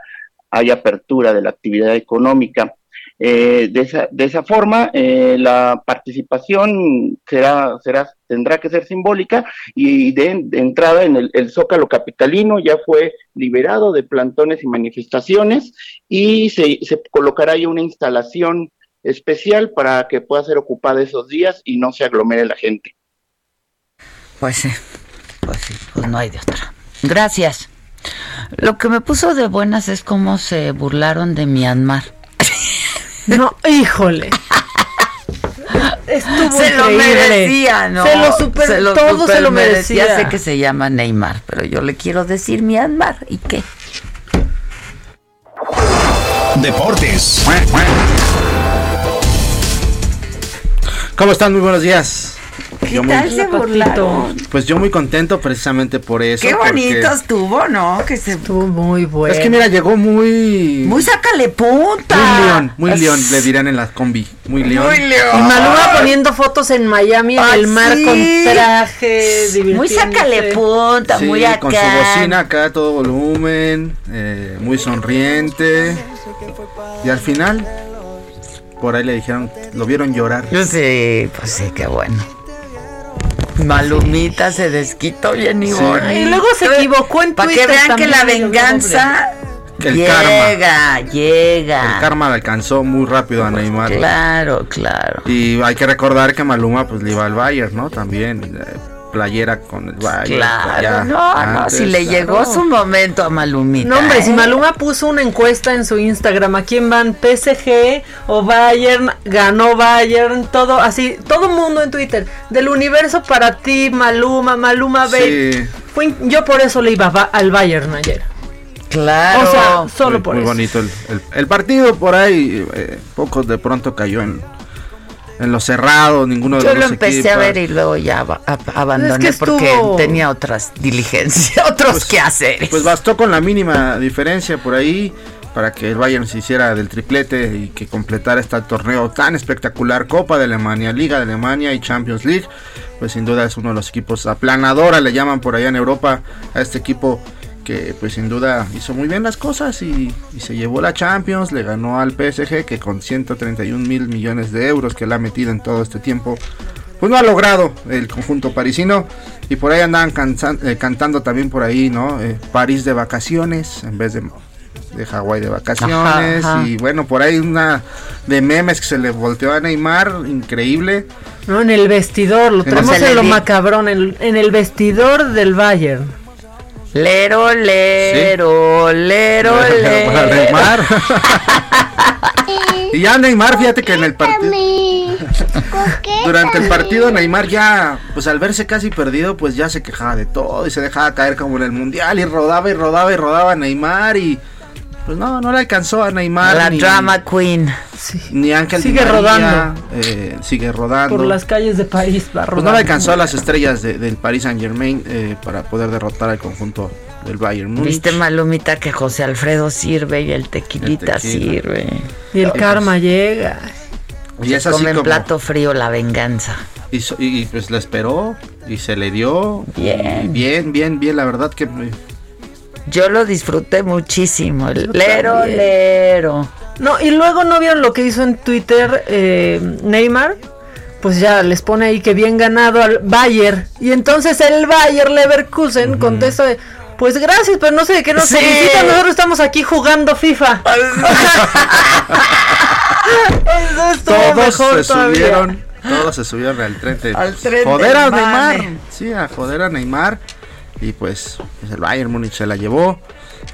hay apertura de la actividad económica. Eh, de, esa, de esa forma, eh, la participación será, será, tendrá que ser simbólica y de, entrada en el, Zócalo Capitalino ya fue liberado de plantones y manifestaciones y se, se colocará ahí una instalación especial para que pueda ser ocupada esos días y no se aglomere la gente. Pues sí, pues sí, pues no hay de otra. Gracias. Lo que me puso de buenas es cómo se burlaron de Myanmar. [LAUGHS] No, híjole. Estuvo se lo merecía, ¿no? Se lo super, se lo todo se lo merecía. Ya sé que se llama Neymar, pero yo le quiero decir Myanmar. ¿Y qué? Deportes. ¿Cómo están? Muy buenos días. ¿Qué yo tal muy, se burlaron? Pues yo muy contento precisamente por eso. Qué bonito estuvo, ¿no? Que se estuvo muy bueno. Es que mira, llegó muy... Muy sácale punta. Muy león, muy león, le dirán en la combi. Muy león. Muy león. Y Maluma poniendo fotos en Miami en el mar con traje, Muy sácale punta, sí, muy acá. con su bocina acá a todo volumen, eh, muy sonriente. Y al final por ahí le dijeron, lo vieron llorar. Sí, pues sí, qué bueno. Malumita se desquitó bien y sí. Y luego se equivocó en Para que vean que la venganza el llega, karma. llega. El karma le alcanzó muy rápido a Neymar. Claro, claro. Y hay que recordar que Maluma pues le iba al Bayern, ¿no? También playera con el Bayern. Claro, no, antes, no, si le claro. llegó su momento a Malumita. No, hombre, ¿eh? si Maluma puso una encuesta en su Instagram, ¿a quién van? PSG o Bayern, ganó Bayern, todo así, todo mundo en Twitter, del universo para ti, Maluma, Maluma, Sí. Fue, yo por eso le iba al Bayern ayer. Claro. O sea, solo muy, por muy eso. bonito el, el, el, partido por ahí, eh, poco de pronto cayó en, en lo cerrado, ninguno de Yo los lo dos empecé a ver y luego ya ab- ab- abandoné Es que porque tenía otras diligencias, [LAUGHS] otros quehaceres. Pues bastó con la mínima diferencia por ahí para que el Bayern se hiciera del triplete y que completara este torneo tan espectacular, Copa de Alemania, Liga de Alemania y Champions League. Pues sin duda es uno de los equipos aplanadora, le llaman por allá en Europa a este equipo que pues sin duda hizo muy bien las cosas y, y se llevó la Champions, le ganó al PSG que con 131 mil millones de euros que le ha metido en todo este tiempo, pues no ha logrado el conjunto parisino y por ahí andaban cansan- eh, cantando también por ahí, ¿no? Eh, París de vacaciones en vez de, de Hawái de vacaciones Ajá, ajá. y bueno, por ahí una de memes que se le volteó a Neymar, increíble. No, en el vestidor, lo En tenemos en lo macabrón, en, en el vestidor del Bayern. Lero, lero, [LAUGHS] lero, Para lero. Neymar. [LAUGHS] y ya Neymar, fíjate que en el partido durante el partido Neymar ya, pues al verse casi perdido, pues ya se quejaba de todo y se dejaba caer como en el mundial y rodaba y rodaba y rodaba Neymar y pues no, no le alcanzó a Neymar. La ni- drama queen. Ni Ángel Sigue María, rodando. eh, sigue rodando. Por las calles de París va Pues no le alcanzó a las estrellas de- del Paris Saint Germain para poder derrotar al conjunto del Bayern Múnich. Viste Malumita que José Alfredo sirve y el tequilita El tequila. sirve. Y el karma llega. Y Se es así come en como- plato frío la venganza. Y, so- y, pues la esperó y se le dio. Bien. Bien, bien, bien. La verdad que eh, Yo lo disfruté muchísimo. Yo Lero, también. lero. No, y luego no vieron lo que hizo en Twitter eh, Neymar. Pues ya les pone ahí que bien ganado al Bayern. Y entonces el Bayern Leverkusen contesta de, pues gracias, pero no sé de qué nos Sí. felicitan. Nosotros estamos aquí jugando FIFA. [LAUGHS] Eso todos mejor se todavía. subieron. Todos se subieron al tren de Al tren joder a del Neymar. Sí, a joder a Neymar. Y pues, pues el Bayern Múnich se la llevó.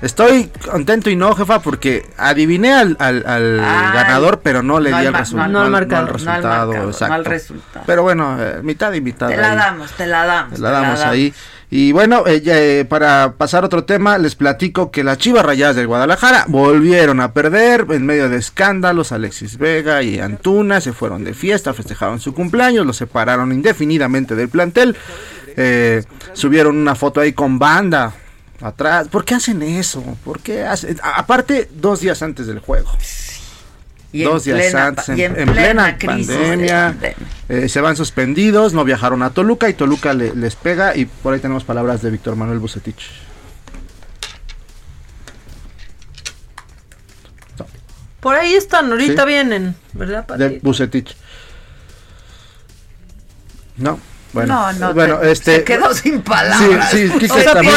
Estoy contento y no, jefa, porque adiviné al, al- al Ay, ganador, pero no le no di el resultado. no el no resultado, no exacto. al resultado. Pero bueno, eh, mitad y mitad. Te la ahí. damos, te la damos. Te la damos ahí. Y bueno, eh, eh, para pasar a otro tema, les platico que las Chivas Rayadas del Guadalajara volvieron a perder en medio de escándalos. Alexis Vega y Antuna se fueron de fiesta, festejaron su cumpleaños, los separaron indefinidamente del plantel. Eh, subieron una foto ahí con banda atrás. ¿Por qué hacen eso? ¿Por qué hacen? a- Aparte, dos días antes del juego. Y dos días plena antes, en, y en en plena plena, crisis pandemia. Eh, se van suspendidos, no viajaron a Toluca y Toluca le- les pega. Y por ahí tenemos palabras de Víctor Manuel Bucetich. Por ahí están, ahorita Sí. vienen, ¿verdad, Pati? De Bucetich. No, bueno. No, no, bueno, te- este. se quedó sin palabras. Sí, sí, Quique O sea, por también.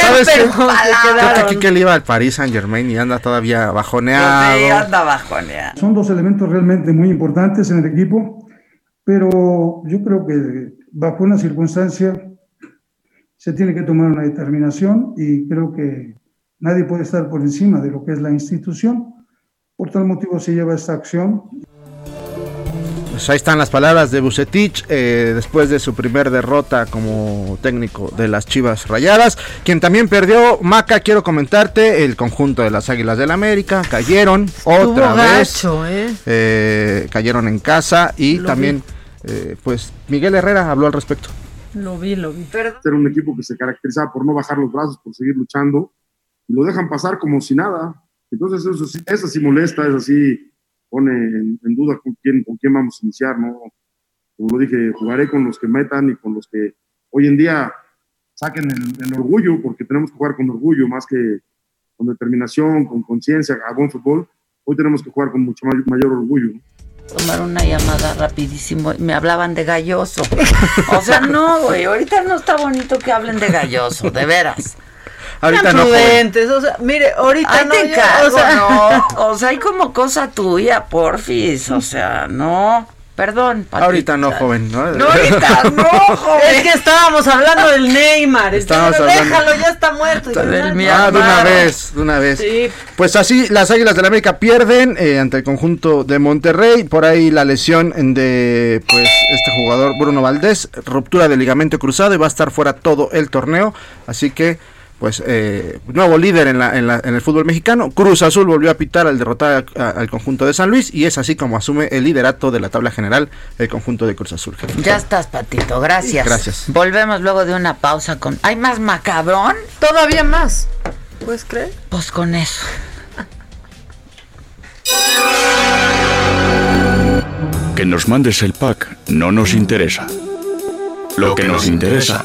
¿Sabes pero qué? Creo que Quique le iba al Paris Saint Germain y anda todavía bajoneado. Sí, anda bajoneado. Son dos elementos realmente muy importantes en el equipo, pero yo creo que bajo una circunstancia se tiene que tomar una determinación y creo que nadie puede estar por encima de lo que es la institución. Por tal motivo se lleva esta acción Pues ahí están las palabras de Bucetich eh, después de su primer derrota como técnico de las Chivas Rayadas. Quien también perdió, Maca, quiero comentarte, el conjunto de las Águilas del América cayeron otra Estuvo vez. gacho, ¿eh? eh, cayeron en casa y Lo también, eh, pues Miguel Herrera habló al respecto. Lo vi, lo vi. Era un equipo que se caracterizaba por no bajar los brazos, por seguir luchando, y lo dejan pasar como si nada. Entonces eso sí, eso sí molesta, eso sí pone en, duda con quién, con quién vamos a iniciar, ¿no? Como lo dije, jugaré con los que metan y con los que hoy en día saquen el, orgullo, porque tenemos que jugar con orgullo más que con determinación, con conciencia, a buen fútbol. Hoy tenemos que jugar con mucho may- mayor orgullo. Tomar una llamada rapidísimo. Me hablaban de galloso. O sea, no, güey. Ahorita no está bonito que hablen de galloso, de veras. Ahorita no, prudentes, o sea, mire, ahorita Ay, no, te ya, encargo, o sea, [LAUGHS] no. O sea, hay como cosa tuya, porfis. O sea, no. Perdón, Patita. Ahorita no, joven. No, No, ahorita [LAUGHS] no, joven. Es que estábamos hablando del Neymar. Estábamos Pero hablando- Déjalo, ya está muerto. Del Ah, de una vez, de una vez. Sí. Pues así, las Águilas del América pierden eh, ante el conjunto de Monterrey. Por ahí la lesión en de pues este jugador Bruno Valdés, ruptura de ligamento cruzado y va a estar fuera todo el torneo. Así que pues eh, nuevo líder en, la, en, la, en, el fútbol mexicano. Cruz Azul volvió a pitar al derrotar a, a, al conjunto de San Luis y es así como asume el liderato de la tabla general el conjunto de Cruz Azul. Ya estás, Patito, gracias. Gracias. Volvemos luego de una pausa con... ¿Hay más macabrón? Todavía más. ¿Puedes creer? Pues con eso. Que nos mandes el pack no nos interesa. Lo que nos interesa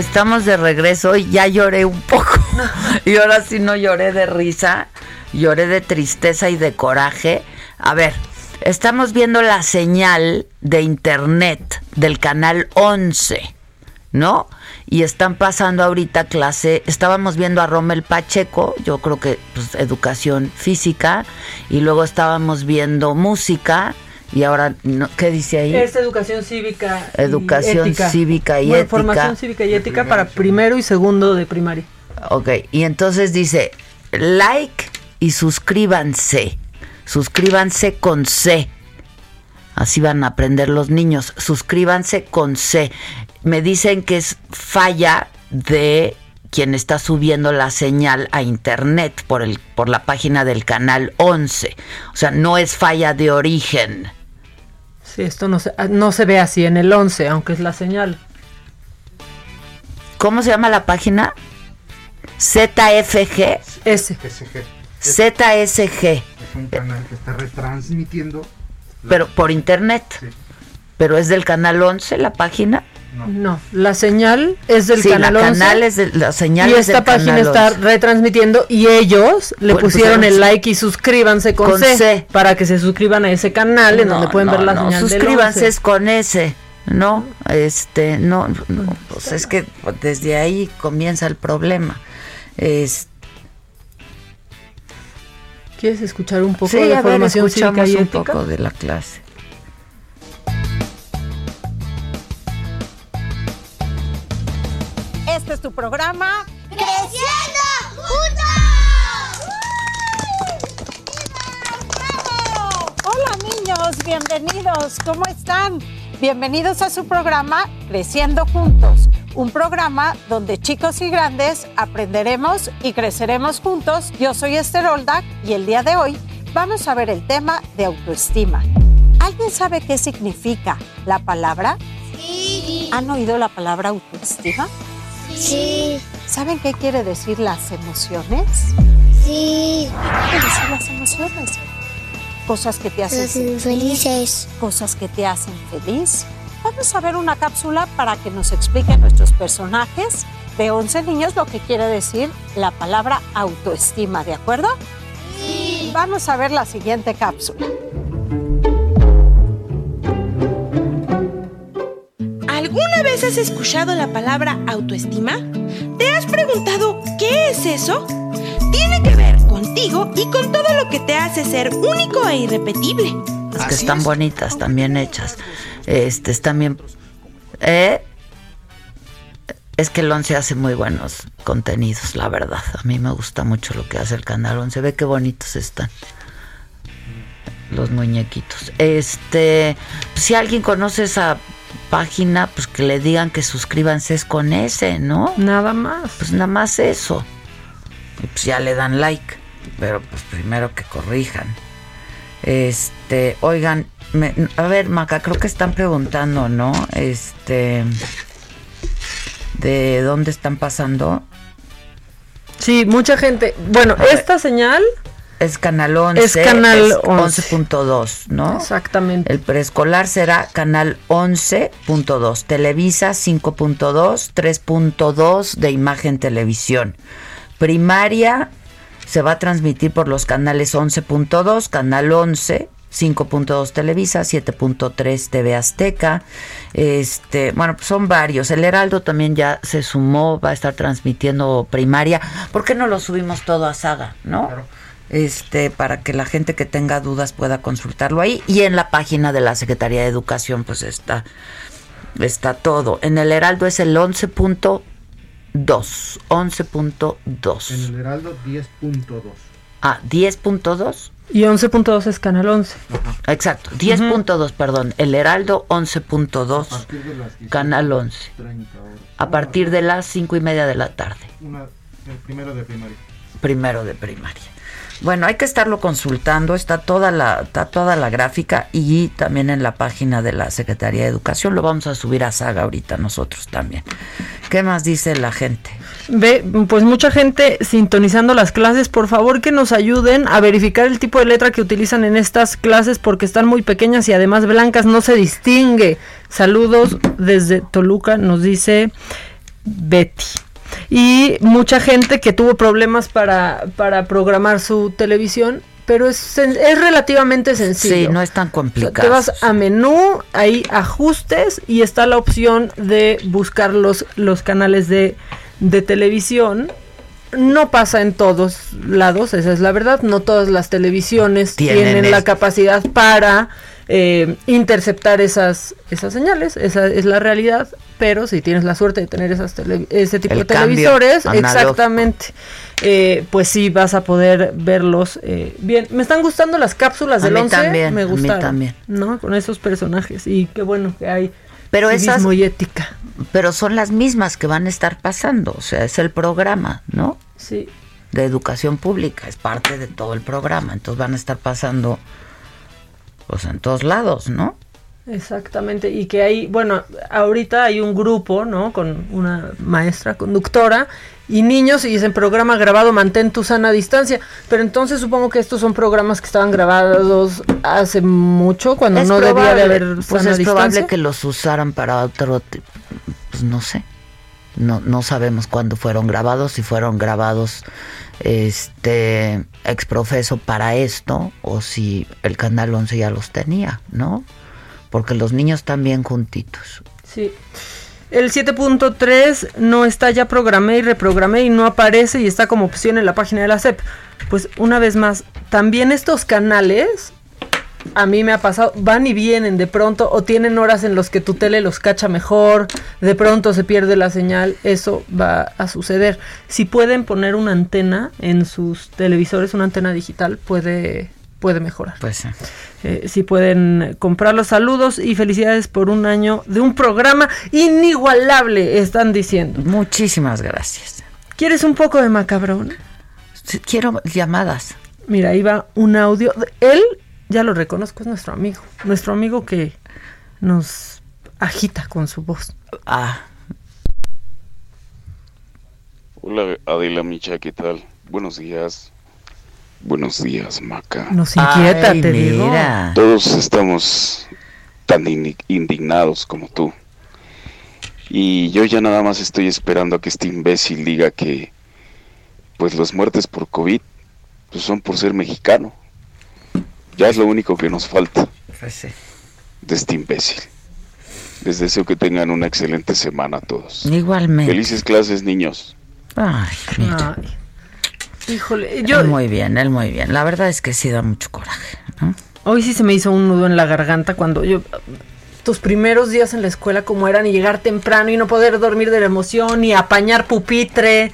Estamos de regreso y ya lloré un poco. [LAUGHS] y ahora sí no lloré de risa, lloré de tristeza y de coraje. A ver, estamos viendo la señal de internet del canal 11, ¿no? Y están pasando ahorita clase, estábamos viendo a Rommel Pacheco, yo creo que pues, educación física, y luego estábamos viendo música y ahora, no, ¿qué dice ahí? Es educación cívica. Educación y ética. cívica y bueno, ética. Formación cívica y ética para primero y segundo de primaria. Ok, y entonces dice, like y suscríbanse. Suscríbanse con C. Así van a aprender los niños. Suscríbanse con C. Me dicen que es falla de quien está subiendo la señal a internet por, el, por la página del canal 11. O sea, no es falla de origen. Sí, esto no se, no se ve así en el 11, aunque es la señal. ¿Cómo se llama la página? ZFG. S. ZSG. Es un canal que está retransmitiendo. Pero por internet. Sí. Pero es del canal 11 la página. No. no, la señal es del sí, canal la 11. Canal es de, la señal y es esta página está retransmitiendo y ellos le Pues, pusieron pues, el like y suscríbanse con, con C, C, para que se suscriban a ese canal en no, donde pueden no, ver la no, señal suscríbanse del es con ese. No, este, no, no pues es que desde ahí comienza el problema. Es, ¿Quieres escuchar un poco sí, de a ver, formación cívica y un poco de la clase. Es tu programa Creciendo Juntos. Hola niños, bienvenidos. ¿Cómo están? Bienvenidos a su programa Creciendo Juntos, un programa donde chicos y grandes aprenderemos y creceremos juntos. Yo soy Esther Olda y el día de hoy vamos a ver el tema de autoestima. ¿Alguien sabe qué significa la palabra? Sí. ¿Han oído la palabra autoestima? Sí. ¿Saben qué quiere decir las emociones? Sí. ¿Qué quiere decir las emociones? Cosas que te hacen sentir felices. Cosas que te hacen feliz. Vamos a ver una cápsula para que nos expliquen nuestros personajes de 11 niños lo que quiere decir la palabra autoestima, ¿de acuerdo? Sí. Vamos a ver la siguiente cápsula. Has escuchado la palabra autoestima? ¿Te has preguntado qué es eso? Tiene que ver contigo y con todo lo que te hace ser único e irrepetible. Es que están bonitas, también hechas. Este, están bien. Eh, es que el 11 hace muy buenos contenidos, la verdad. A mí me gusta mucho lo que hace el canal 11. Ve qué bonitos están los muñequitos. Este, si alguien conoce esa página, pues que le digan que suscríbanse es con ese, ¿no? Nada más. Pues nada más eso. Y pues ya le dan like. Pero pues primero que corrijan. Este, oigan, me- a ver, Maca, creo que están preguntando, ¿no? Este, ¿de dónde están pasando? Sí, mucha gente. Bueno, esta señal Es Canal 11. Es Canal es 11. 11.2, ¿no? Exactamente. El preescolar será Canal 11.2. Televisa 5.2, 3.2 de imagen televisión. Primaria se va a transmitir por los canales 11.2, Canal 11. 5.2 Televisa, 7.3 TV Azteca. Este, bueno, pues son varios. El Heraldo también ya se sumó, va a estar transmitiendo primaria. ¿Por qué no lo subimos todo a Saga, no? Este, para que la gente que tenga dudas pueda consultarlo ahí y en la página de la Secretaría de Educación pues está está todo. En el Heraldo es el 11.2, 11.2. En el Heraldo 10.2. Ah, 10.2. Y 11.2 es Canal 11. Exacto, 10.2, perdón. El Heraldo 11.2, partir de las 17:30 Canal 11. horas. A partir de las cinco y media de la tarde, Una, el primero de primaria. primero de primaria. Bueno, hay que estarlo consultando, está toda la, está toda la gráfica y también en la página de la Secretaría de Educación. Lo vamos a subir a Saga ahorita nosotros también. ¿Qué más dice la gente? Ve, pues mucha gente sintonizando las clases, por favor que nos ayuden a verificar el tipo de letra que utilizan en estas clases porque están muy pequeñas y además blancas, no se distingue. Saludos desde Toluca, nos dice Betty. Y mucha gente que tuvo problemas para, para programar su televisión, pero es, es relativamente sencillo. Sí, no es tan Te complicado. vas a menú, ahí ajustes y está la opción de buscar los, los canales de, de televisión. No pasa en todos lados, esa es la verdad. No todas las televisiones Tienen tienen, la capacidad para eh, interceptar esas, esas señales. Esa es la realidad. Pero si tienes la suerte de tener esas tele- ese tipo El de televisores, exactamente, eh, pues sí vas a poder verlos eh, bien. Me están gustando las cápsulas A del mí 11, también, me a mí gustaron. también. ¿no? Con esos personajes. Y qué bueno que hay Pero esas- y ética. Pero son las mismas que van a estar pasando, o sea, es el programa, ¿no? Sí. De educación pública, es parte de todo el programa, entonces van a estar pasando, pues en todos lados, ¿no? Exactamente, y que hay, bueno, ahorita hay un grupo, ¿no? Con una maestra conductora y niños y dicen programa grabado, mantén tu sana distancia. Pero entonces supongo que estos son programas que estaban grabados hace mucho, cuando Es no debía de probable, haber pues sana es distancia. probable que los usaran para otro, pues no sé, no, no sabemos cuándo fueron grabados, si fueron grabados este exprofeso para esto o si el Canal 11 ya los tenía, ¿no? Porque los niños están bien juntitos. Sí. El 7.3 no está ya programé y reprogramé y no aparece y está como opción en la página de la SEP. Pues una vez más, también estos canales, a mí me ha pasado, van y vienen de pronto o tienen horas en los que tu tele los cacha mejor, de pronto se pierde la señal, eso va a suceder. Si pueden poner una antena en sus televisores, una antena digital, puede, puede mejorar. Pues Eh, si pueden comprar los saludos y felicidades por un año de un programa inigualable, están diciendo. Muchísimas gracias. ¿Quieres un poco de macabrón? quiero llamadas. Mira, ahí va un audio. Él, ya lo reconozco, es nuestro amigo. Nuestro amigo que nos agita con su voz. Ah. Hola Adela Micha, ¿qué tal? Buenos días. Buenos días, Maca. Nos inquieta, Ay, te digo. mira. Todos estamos tan indi- indignados como tú. Y yo ya nada más estoy esperando a que este imbécil diga que pues las muertes por COVID pues son por ser mexicano. Ya es lo único que nos falta Pues sí. de este imbécil. Les deseo que tengan una excelente semana a todos. Igualmente. Felices clases, niños. Ay, mira. Ay. Híjole, yo Él muy bien, él muy bien. La verdad es que sí da mucho coraje. ¿no? hoy sí se me hizo un nudo en la garganta cuando yo tus primeros días en la escuela como eran y llegar temprano y no poder dormir de la emoción y apañar pupitre.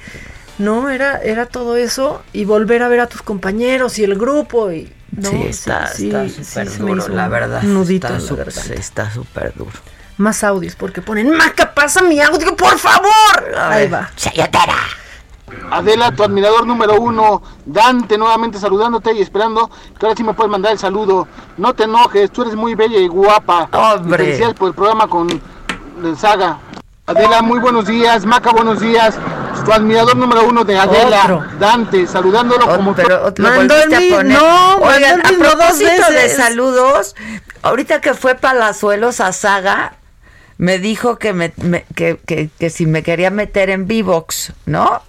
No, era era todo eso y volver a ver a tus compañeros y el grupo y no, sí, está sí, está sí, súper se me duro, la verdad. nudito está súper- garganta. sí, está súper duro. Más audios porque ponen, "Maca, pasa mi audio, por favor." A Ahí ver. va. Adela, tu admirador número uno, Dante, nuevamente saludándote y esperando que ahora sí me puedes mandar el saludo. No te enojes, tú eres muy bella y guapa. Hombre. Y felicidades por el programa con el Saga. Adela, muy buenos días. Maca, buenos días. Tu admirador número uno de Adela, Otro. Dante, saludándolo como... Pero lo Mandó el a poner. no, Oigan, mandó a mismo dos propósito de veces. saludos, ahorita que fue Palazuelos a Saga, me dijo que, me, me- que, que, que si me quería meter en Vivox, ¿no?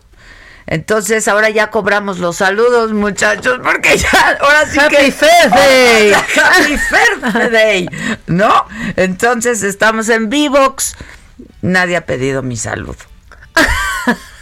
Entonces ahora ya cobramos los saludos, muchachos, porque ya, ahora sí Happy que... Birthday. [LAUGHS] Happy Birthday, ¿no? Entonces estamos en Vivox. Nadie ha pedido mi saludo.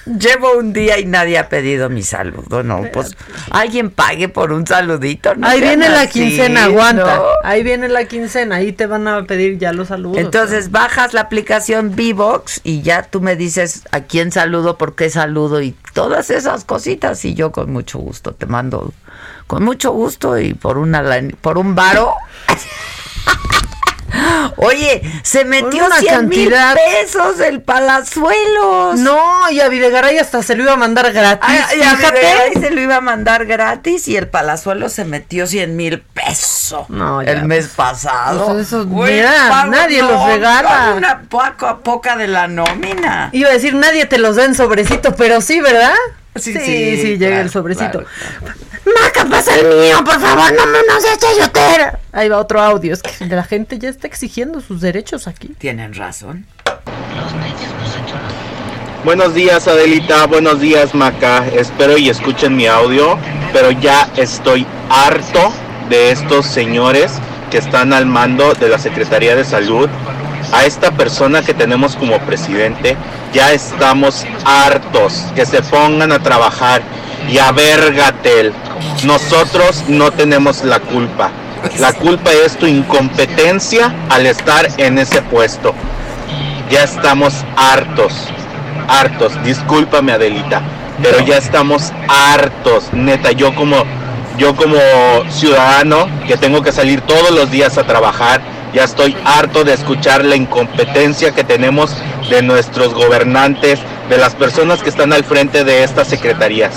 Llevo un día y nadie ha pedido mi saludo, no, pues alguien pague por un saludito, ¿no? Ahí viene la así, quincena, aguanta. ¿no? Ahí viene la quincena, ahí te van a pedir ya los saludos. Entonces bajas la aplicación Vivox y ya tú me dices a quién saludo, por qué saludo y todas esas cositas y yo con mucho gusto te mando con mucho gusto y por una por un varo. Oye, se metió una 100 mil cantidad. pesos el Palazuelos. No, y a Videgaray hasta se lo iba a mandar gratis. Y a. Videgaray se lo iba a mandar gratis y el Palazuelo se metió 100 mil pesos No, ya, el mes pasado. Pues esos, Güey, mira, pago- nadie los regala. Una poca, poca de la nómina. Iba a decir, nadie te los da en sobrecito, pero sí, ¿verdad? Sí, sí, sí, sí, llega claro, el sobrecito. claro, Maca, pasa el mío, por favor, no me no seas chayotera. Ahí va otro audio, es que la gente ya está exigiendo sus derechos aquí. Tienen razón. Buenos días Adelita, buenos días Maca, espero y escuchen mi audio, pero ya estoy harto de estos señores que están al mando de la Secretaría de Salud. A esta persona que tenemos como presidente, ya estamos hartos, que se pongan a trabajar y a ver Gatel, nosotros no tenemos la culpa. La culpa es tu incompetencia al estar en ese puesto. Ya estamos hartos, hartos. Discúlpame Adelita, pero ya estamos hartos. Neta, yo como yo como ciudadano que tengo que salir todos los días a trabajar, ya estoy harto de escuchar la incompetencia que tenemos de nuestros gobernantes, de las personas que están al frente de estas secretarías.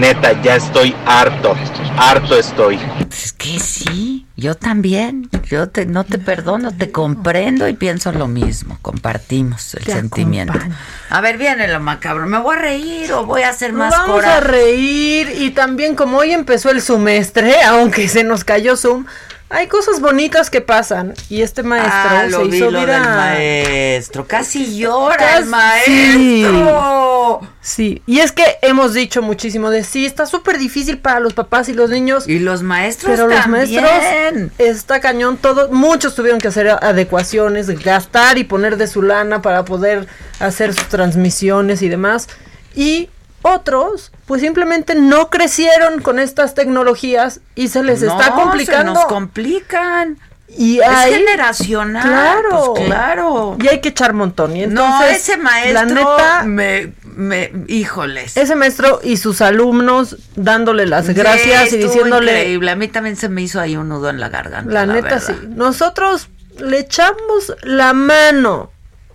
Neta, ya estoy harto, harto estoy. Pues que sí, yo también. Yo te, no te perdono, te comprendo y pienso lo mismo. Compartimos el Te sentimiento. acompaño. A ver, viene lo macabro. ¿Me voy a reír o voy a hacer más vamos coraje? a reír y también como hoy empezó el semestre, [LAUGHS] aunque se nos cayó Zoom, hay cosas bonitas que pasan y este maestro Ah, se lo vi, hizo lo del viral. maestro. Casi llora el maestro. Sí, y es que hemos dicho muchísimo de sí, está súper difícil para los papás y los niños. Y los maestros Pero los también. maestros está cañón todo. Muchos tuvieron que hacer adecuaciones, gastar y poner de su lana para poder hacer sus transmisiones y demás. Y otros, pues simplemente no crecieron con estas tecnologías y se les está No, complicando. Se nos complican. y Es hay- generacional. Claro. pues claro. Y hay que echar montón. Y no, entonces, ese maestro la neta, me, me, híjoles. ese maestro y sus alumnos dándole las Sí, gracias y diciéndole increíble. A mí también se me hizo ahí un nudo en la garganta. La, neta verdad. sí. Nosotros le echamos la mano,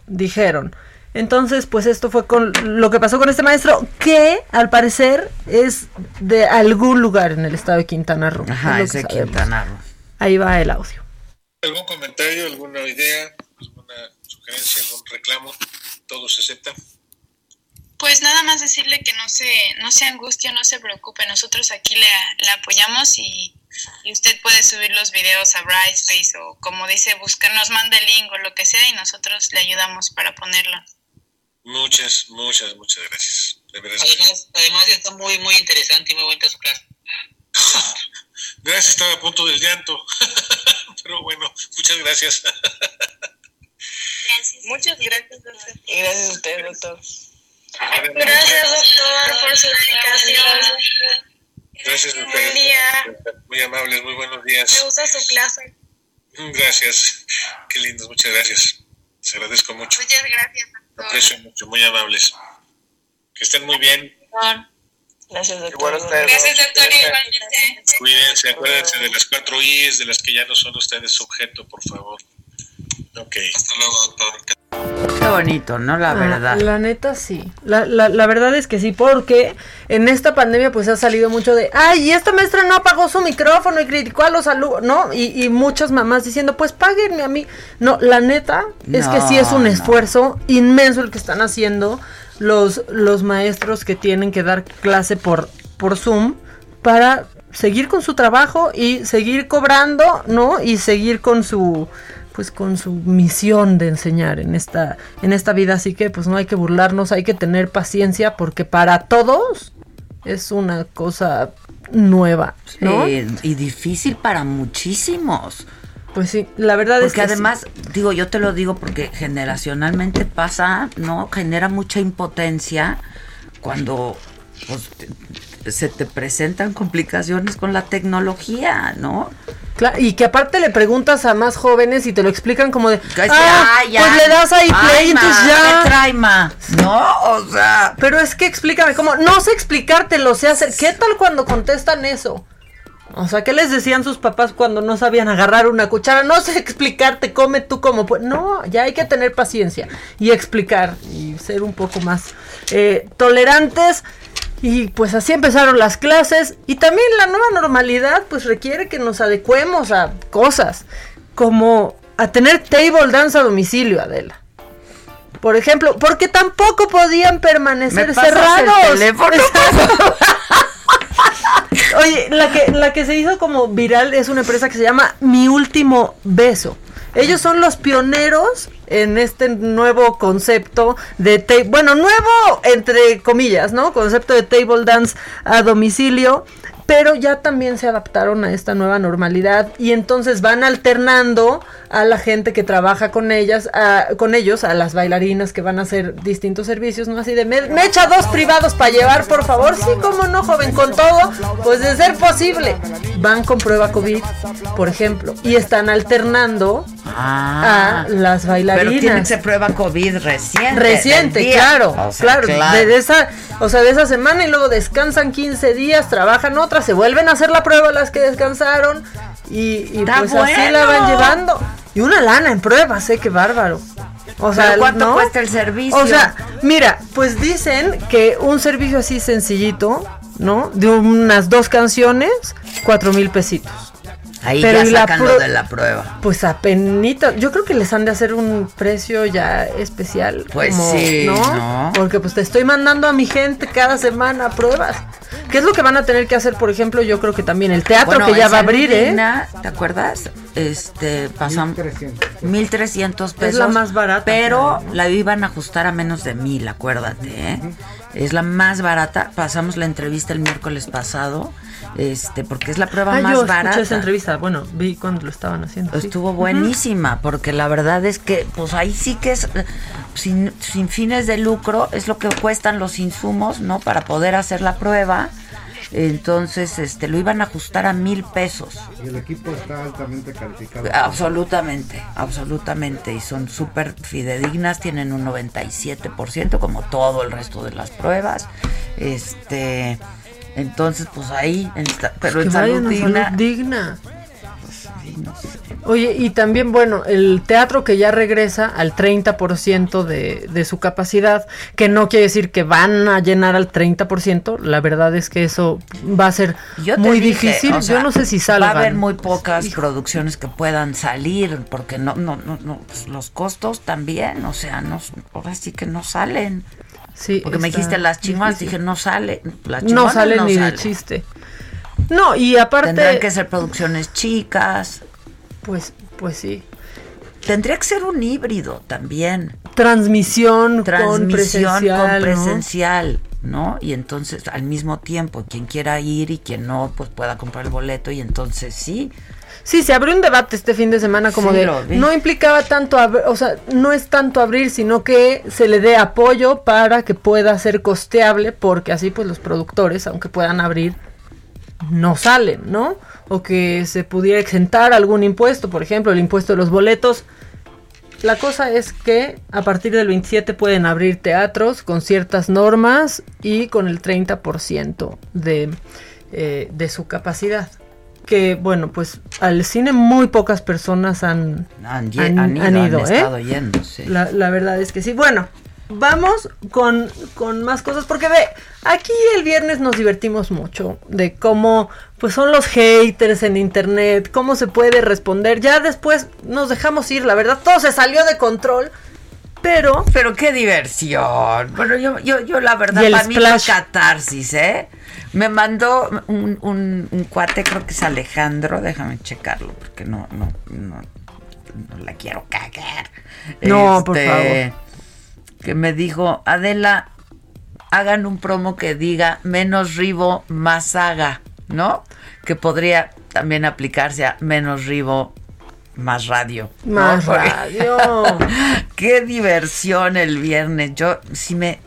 dijeron. Entonces, pues esto fue con lo que pasó con este maestro, que al parecer es de algún lugar en el estado de Quintana Roo. Ajá, es sabemos. Quintana Roo. Ahí va el audio. ¿Algún comentario, alguna idea, alguna sugerencia, algún reclamo? ¿Todo se acepta? Pues nada más decirle que no se, no se angustie, no se preocupe. Nosotros aquí le, le apoyamos y, y usted puede subir los videos a Brightspace o como dice, buscar, nos manda el link o lo que sea y nosotros le ayudamos para ponerlo. Muchas, muchas, muchas gracias. De. Además, además está muy, muy interesante y muy bonita su clase. [LAUGHS] Gracias, estaba a punto del llanto. [LAUGHS] Pero bueno, muchas gracias. Muchas gracias, doctor. Y gracias a usted, doctor. Gracias, doctor, por su dedicación. Gracias, Buen ustedes. día. Muy amables, muy buenos Me días. gusta su clase. Gracias. Qué lindos, muchas gracias. Les agradezco mucho. Muchas gracias, doctor. Aprecio mucho, muy amables. Que estén muy bien. Gracias, doctor. Gracias, doctor. Igualmente. Cuídense, acuérdense de las cuatro I's, de las que ya no son ustedes sujeto, por favor. Ok. Hasta luego, doctor. Qué bonito, ¿no? La Ah, verdad. La neta sí. La, la, la verdad es que sí, porque en esta pandemia pues ha salido mucho de, ay, y esta maestra no apagó su micrófono y criticó a los alumnos, ¿no? Y, y muchas mamás diciendo, pues páguenme a mí. No, la neta es que sí es un no. esfuerzo inmenso el que están haciendo los, los maestros que tienen que dar clase por, por Zoom para seguir con su trabajo y seguir cobrando, ¿no? Y seguir con su pues con su misión de enseñar en esta en esta vida, así que pues no hay que burlarnos, hay que tener paciencia porque para todos es una cosa nueva, ¿no? Sí, y difícil para muchísimos. Pues sí, la verdad es Porque que además, digo, yo te lo digo porque generacionalmente pasa, ¿no? Genera mucha impotencia cuando pues, se te presentan complicaciones con la tecnología, ¿no? Claro, y que aparte le preguntas a más jóvenes y te lo explican como de, ah, "Ah, ya. pues le das ahí play Ay, y entonces ma, ya. ¿qué trae, ma? No, o sea. Pero es que explícame, ¿cómo? No sé explicártelo, sé hacer. ¿Qué tal cuando contestan eso? O sea, ¿qué les decían sus papás cuando no sabían agarrar una cuchara? No sé explicarte, come tú como pues. No, ya hay que tener paciencia y explicar y ser un poco más eh, tolerantes. Y pues así empezaron las clases. Y también la nueva normalidad pues requiere que nos adecuemos a cosas como a tener table dance a domicilio, Adela. Por ejemplo, porque tampoco podían permanecer ¿Me pasas el cerrados. teléfono? [LAUGHS] Oye, la que, la que se hizo como viral es una empresa que se llama Mi Último Beso. Ellos son los pioneros en este nuevo concepto de bueno, nuevo entre comillas, ¿no? Concepto de table dance a domicilio, pero ya también se adaptaron a esta nueva normalidad y entonces van alternando a la gente que trabaja con ellas, a- con ellos, a las bailarinas que van a hacer distintos servicios, ¿no? Así de, ¿me, me echa dos privados para llevar, por favor? Sí, cómo no, joven, con todo, pues de ser posible. Van con prueba COVID, por ejemplo, y están alternando Ah. a las Pero tiene que bailarinas. ser prueba COVID reciente. Reciente, claro, O sea, claro, De, de esa, o sea, de esa semana y luego descansan 15 días, trabajan otras, se vuelven a hacer la prueba las que descansaron y, pues así la van llevando. Y una lana en pruebas, ¿eh? Qué bárbaro. O sea, ¿Pero cuánto ¿no? cuesta el servicio? O sea, mira, pues dicen que un servicio así sencillito, ¿no? De unas dos canciones, cuatro mil pesitos. Ahí Pero ya y la sacan lo prue- de la prueba. Pues apenita, yo creo que les han de hacer un precio ya especial. Pues como, sí, ¿no? Porque pues te estoy mandando a mi gente cada semana pruebas. ¿Qué es lo que van a tener que hacer, por ejemplo? Yo creo que también el teatro Bueno, que ya va a abrir, ¿eh? Digna, ¿Te acuerdas? Este, pasamos 1300 pesos. Es la más barata. Pero la iban a ajustar a menos de mil, acuérdate, ¿eh? Es la más barata. Pasamos la entrevista el miércoles pasado, este, porque es la prueba Ah, más yo escuché barata. esa entrevista. Bueno, vi cuando lo estaban haciendo. sí. Estuvo buenísima, porque la verdad es que, pues ahí sí que es eh, sin, sin fines de lucro, es lo que cuestan los insumos, ¿no? Para poder hacer la prueba. Entonces, este, lo iban a ajustar a mil pesos. Y el equipo está altamente calificado. Absolutamente, absolutamente. Y son súper fidedignas, tienen un 97%, como todo el resto de las pruebas. Este, entonces, pues ahí, en esta- pero en salud digna. salud digna. sí, no sé. Oye, y también, bueno, el teatro que ya regresa al 30% de, de su capacidad, que no quiere decir que van a llenar al 30%, la verdad es que eso va a ser Yo muy dije, difícil, o sea, yo no sé si salgan. Va a haber muy pocas producciones que puedan salir, porque no, no, no, no, pues los costos también, o sea, no, ahora sí que no salen. Sí, Porque me dijiste las chingonas, dije, no sale. Las no salen ni de salen. chiste. No, y aparte... Tendrán que ser producciones chicas. Pues, pues sí. Tendría que ser un híbrido también. Transmisión, con Transmisión presencial, con ¿no? presencial, ¿no? Y entonces al mismo tiempo, quien quiera ir y quien no, pues pueda comprar el boleto y entonces sí. Sí, se abrió un debate este fin de semana como Sí, de no implicaba tanto, o sea, no es tanto abrir, sino que se le dé apoyo para que pueda ser costeable, porque así pues los productores, aunque puedan abrir, no salen, ¿no? O que se pudiera exentar algún impuesto, por ejemplo, el impuesto de los boletos. La cosa es que a partir del 27 pueden abrir teatros con ciertas normas y con el 30% de, eh, de su capacidad. Que bueno, pues al cine muy pocas personas han, Han, ido, ¿eh? estado yendo, sí. La, la verdad es que sí. Bueno, vamos con, con más cosas, porque ve, aquí el viernes nos divertimos mucho de cómo pues son los haters en internet, cómo se puede responder. Ya después nos dejamos ir, la verdad, todo se salió de control. Pero. Pero qué diversión. Bueno, yo, yo, yo la verdad, para mí fue catarsis, ¿eh? Me mandó un, un, un cuate, creo que es Alejandro, déjame checarlo, porque no, no, no, no la quiero cagar. No, por favor. Que me dijo, Adela, hagan un promo que diga menos ribo, más haga, ¿no? Que podría también aplicarse a menos ribo, más radio. Más radio. [LAUGHS] Qué diversión el viernes. Yo sí me.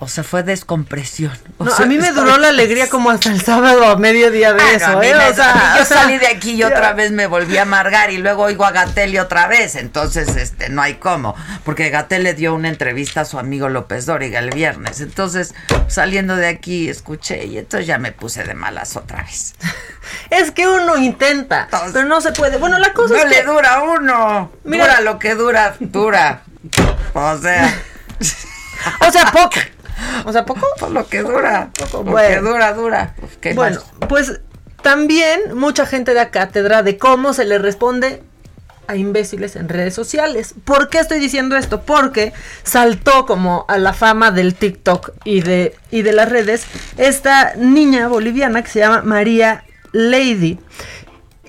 O sea, fue descompresión. O No, sea, a mí me duró la [LAUGHS] alegría como hasta el sábado a mediodía de Ah, eso, ¿eh? me- O sea, yo salí de aquí y ya- otra vez me volví a amargar y luego oigo a Gatelli otra vez. Entonces, este, no hay cómo. Porque Gatel le dio una entrevista a su amigo López Dóriga el viernes. Entonces, saliendo de aquí, escuché y entonces ya me puse de malas otra vez. [LAUGHS] Es que uno intenta, pero no se puede. Bueno, la cosa no es le que dura a uno. Mira- dura lo que dura, dura. O sea. [LAUGHS] O sea, poco. O sea, poco. lo que dura. Poco. Lo Bueno. que dura, dura. Pues, ¿qué Bueno, más? pues también mucha gente da cátedra de cómo se le responde a imbéciles en redes sociales. ¿Por qué estoy diciendo esto? Porque saltó como a la fama del TikTok y de, y de las redes esta niña boliviana que se llama María Lady.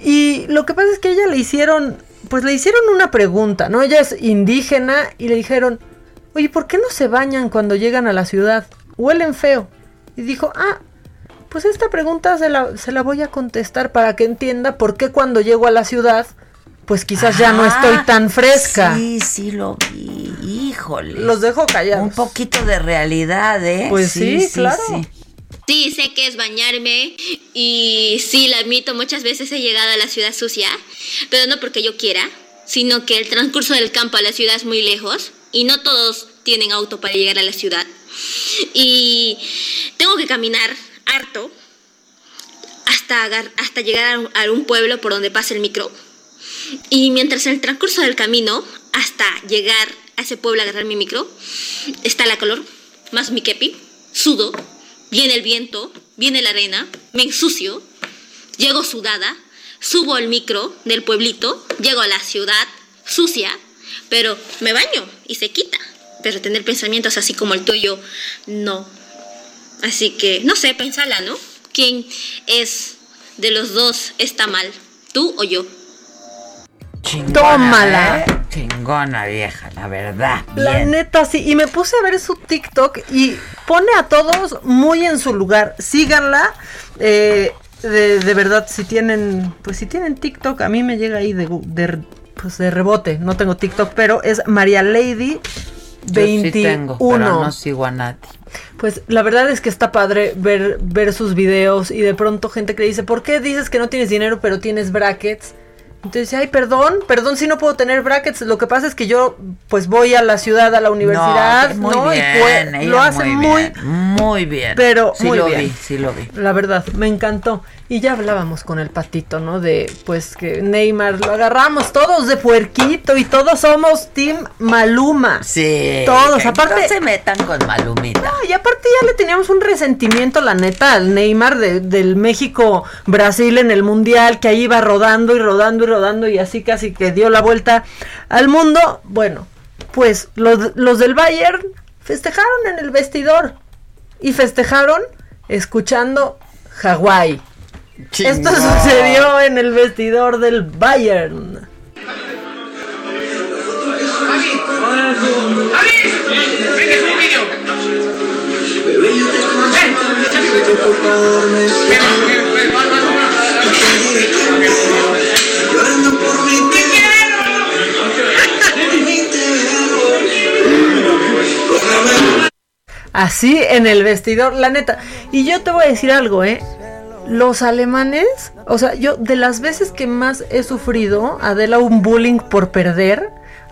Y lo que pasa es que a ella le hicieron, pues le hicieron una pregunta, ¿no? Ella es indígena y le dijeron, oye, ¿por qué no se bañan cuando llegan a la ciudad? Huelen feo. Y dijo, ah, pues esta pregunta se la, se la voy a contestar para que entienda por qué cuando llego a la ciudad, pues quizás ya no Ah, estoy tan fresca. Sí, sí lo vi. Híjole. Los dejo callados. Un poquito de realidad, ¿eh? Pues sí, claro. Sí, sé que es bañarme y sí, la admito, muchas veces he llegado a la ciudad sucia, pero no porque yo quiera, sino que el transcurso del campo a la ciudad es muy lejos y no todos tienen auto para llegar a la ciudad. Y tengo que caminar harto hasta, hasta llegar a un, a un pueblo por donde pasa el micro. Y mientras en el transcurso del camino, hasta llegar a ese pueblo a agarrar mi micro, está la calor, más mi kepi, sudo, viene el viento, viene la arena, me ensucio, llego sudada, subo al micro del pueblito, llego a la ciudad sucia, pero me baño y se quita. Pero tener pensamientos así como el tuyo, no. Así que, no sé, pensala, ¿no? ¿Quién es de los dos está mal? ¿Tú o yo? Chingona, Tómala. ¿eh? Chingona vieja, la verdad. La Bien. neta, sí. Y me puse a ver su TikTok y pone a todos muy en su lugar. Síganla. eh, de, de verdad, si tienen, pues si tienen TikTok, a mí me llega ahí de, pues de rebote. No tengo TikTok, pero es María Lady Yo 21. sí tengo, pero no sigo a nadie. Pues la verdad es que está padre ver, ver sus videos y de pronto gente que dice, ¿por qué dices que no tienes dinero pero tienes brackets? Entonces, ay, perdón, perdón si no puedo tener brackets. Lo que pasa es que yo, pues voy a la ciudad, a la universidad, muy ¿no? bien, y pues, lo hace muy, bien, muy bien. pero sí muy lo bien. vi, sí lo vi. La verdad, me encantó. Y ya hablábamos con el patito, ¿no? De, pues, que Neymar lo agarramos todos de puerquito y todos somos Team Maluma. Sí. Todos, aparte. no se metan con Malumita. No, y aparte ya le teníamos un resentimiento, la neta, al Neymar de- del México-Brasil en el Mundial, que ahí iba rodando y rodando y rodando y así casi que dio la vuelta al mundo. Bueno, pues los, los del Bayern festejaron en el vestidor y festejaron escuchando Hawái. Esto sucedió en el vestidor del Bayern. Así en el vestidor, la neta. Y yo te voy a decir algo, ¿eh? Los alemanes, o sea, yo de las veces que más he sufrido, Adela, un bullying por perder,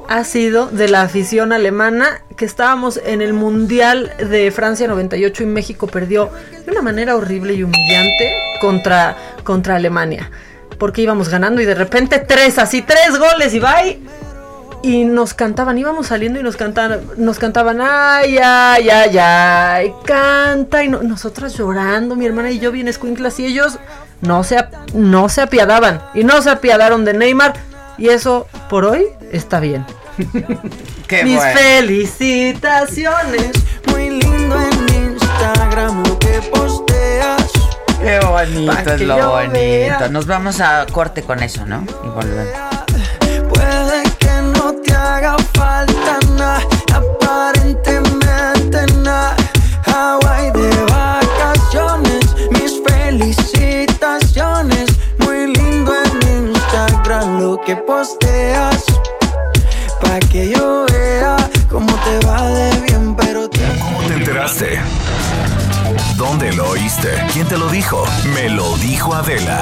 ha sido de la afición alemana, que estábamos en el Mundial de Francia 98 y México perdió de una manera horrible y humillante contra, contra Alemania. porque íbamos ganando y de repente tres, así tres goles y bye. Y nos cantaban, íbamos saliendo y nos cantaban, nos cantaban, ay, ay, ay, ay, canta. Y nosotras llorando, mi hermana y yo bien escuinclas y ellos no se, no se apiadaban. Y no se apiadaron de Neymar. Y eso por hoy está bien. [LAUGHS] Mis felicitaciones. Muy lindo en Instagram lo que posteas. Qué bonito es lo bonito. Nos vamos a corte con eso, ¿no? Y volvemos. Haga falta nada, aparentemente nada. Hawaii de vacaciones, mis felicitaciones. Muy lindo en Instagram lo que posteas. Pa' que yo vea cómo te va de bien, pero te... ¿Cómo te enteraste? ¿Dónde lo oíste? ¿Quién te lo dijo? Me lo dijo Adela.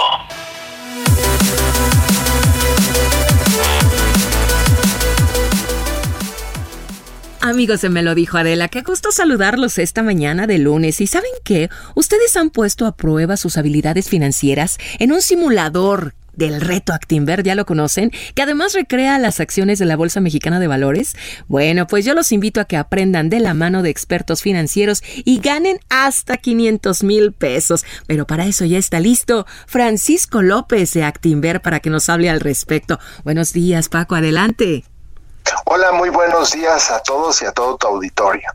Amigos se Me lo dijo Adela, qué gusto saludarlos esta mañana de lunes. ¿Y saben qué? Ustedes han puesto a prueba sus habilidades financieras en un simulador del reto Actinver, ya lo conocen, que además recrea las acciones de la Bolsa Mexicana de Valores. Bueno, pues yo los invito a que aprendan de la mano de expertos financieros y ganen hasta 500 mil pesos. Pero para eso ya está listo Francisco López de Actinver para que nos hable al respecto. Buenos días, Paco, adelante. Hola, muy buenos días a todos y a todo tu auditorio.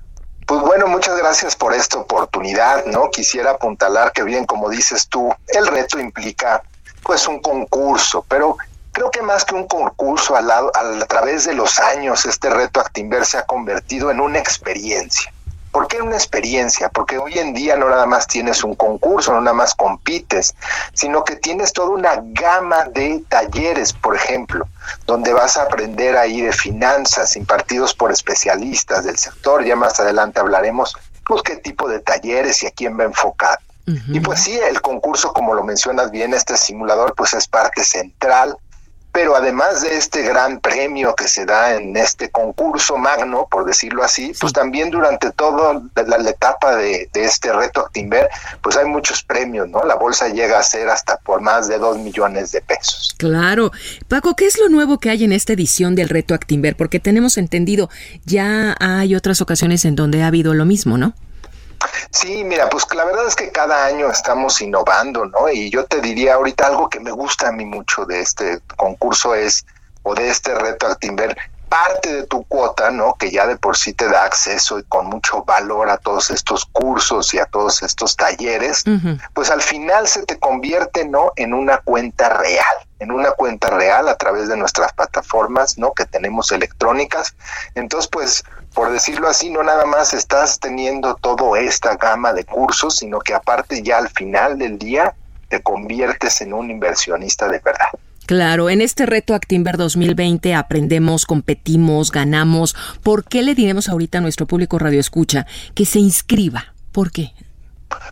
Pues bueno, muchas gracias por esta oportunidad, ¿no? Quisiera apuntalar que bien, como dices tú, el reto implica pues un concurso, pero creo que más que un concurso al lado, a través de los años, este reto Actinver se ha convertido en una experiencia. ¿Por qué una experiencia? Porque hoy en día no nada más tienes un concurso, no nada más compites, sino que tienes toda una gama de talleres, por ejemplo, donde vas a aprender ahí de finanzas impartidos por especialistas del sector. Ya más adelante hablaremos pues qué tipo de talleres y a quién va enfocado. Y pues sí, el concurso, como lo mencionas bien, este simulador pues es parte central pero además de este gran premio que se da en este concurso magno, por decirlo así, pues también durante toda la, la, etapa de, de, este reto Actinver, pues hay muchos premios, ¿no? La bolsa llega a ser hasta por más de dos millones de pesos. Claro. Paco, ¿qué es lo nuevo que hay en esta edición del reto Actinver? Porque tenemos entendido, ya hay otras ocasiones en donde ha habido lo mismo, ¿no? Sí, mira, pues la verdad es que cada año estamos innovando, ¿no? Y yo te diría ahorita algo que me gusta a mí mucho de este concurso es, o de este reto Actinver, parte de tu cuota, ¿no? Que ya de por sí te da acceso y con mucho valor a todos estos cursos y a todos estos talleres, uh -huh. pues al final se te convierte, ¿no? En una cuenta real, en una cuenta real a través de nuestras plataformas, ¿no? Que tenemos electrónicas. Entonces, pues, por decirlo así, no nada más estás teniendo toda esta gama de cursos, sino que aparte ya al final del día te conviertes en un inversionista de verdad. Claro, en este reto Actimber 2020 aprendemos, competimos, ganamos. ¿Por qué le diremos ahorita a nuestro público Radio Escucha que se inscriba? ¿Por qué?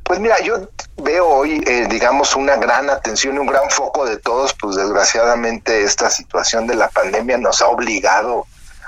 Pues mira, yo veo hoy, eh, digamos, una gran atención y un gran foco de todos, pues desgraciadamente esta situación de la pandemia nos ha obligado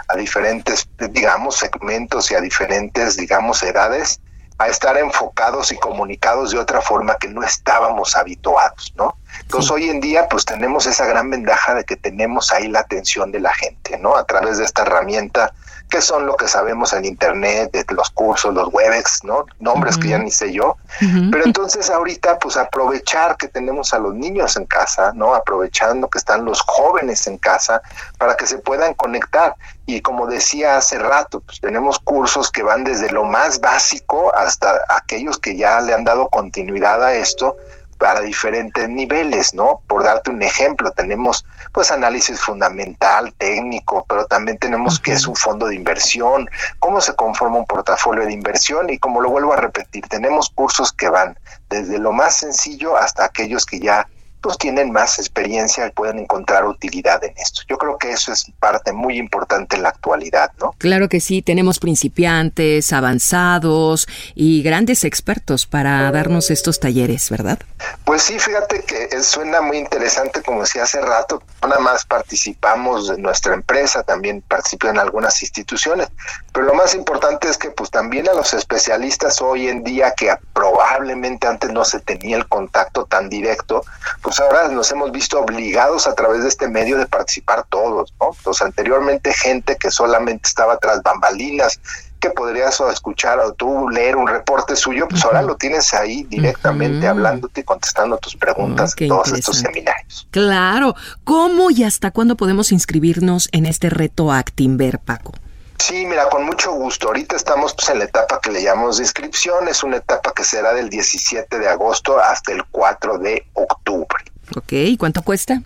a diferentes, digamos, segmentos y a diferentes, digamos, edades a estar enfocados y comunicados de otra forma que no estábamos habituados, ¿no? Entonces sí. hoy en día pues tenemos esa gran ventaja de que tenemos ahí la atención de la gente, ¿no? A través de esta herramienta que son lo que sabemos en internet, de los cursos, los webex, ¿no? Nombres uh -huh. que ya ni sé yo. Uh -huh. Pero entonces ahorita pues aprovechar que tenemos a los niños en casa, ¿no? Aprovechando que están los jóvenes en casa para que se puedan conectar. Y como decía hace rato, pues tenemos cursos que van desde lo más básico hasta aquellos que ya le han dado continuidad a esto para diferentes niveles, ¿no? Por darte un ejemplo, tenemos pues análisis fundamental, técnico, pero también tenemos que es un fondo de inversión, cómo se conforma un portafolio de inversión y como lo vuelvo a repetir, tenemos cursos que van desde lo más sencillo hasta aquellos que ya pues tienen más experiencia y pueden encontrar utilidad en esto. Yo creo que eso es parte muy importante en la actualidad, ¿no? Claro que sí, tenemos principiantes, avanzados y grandes expertos para darnos estos talleres, ¿verdad? Pues sí, fíjate que suena muy interesante, como decía hace rato, nada más participamos de nuestra empresa, también participan algunas instituciones, pero lo más importante es que pues también a los especialistas hoy en día que probablemente antes no se tenía el contacto tan directo, pues ahora nos hemos visto obligados a través de este medio de participar todos, ¿no? Entonces anteriormente gente que solamente estaba tras bambalinas, que podrías escuchar o tú leer un reporte suyo, pues ahora lo tienes ahí directamente hablándote y contestando tus preguntas en todos estos seminarios. Claro, ¿cómo y hasta cuándo podemos inscribirnos en este reto Actimber, Paco? Sí, mira, con mucho gusto. Ahorita estamos pues, en la etapa que le llamamos de inscripción. Es una etapa que será del 17 de agosto hasta el 4 de octubre. Ok, ¿y cuánto cuesta?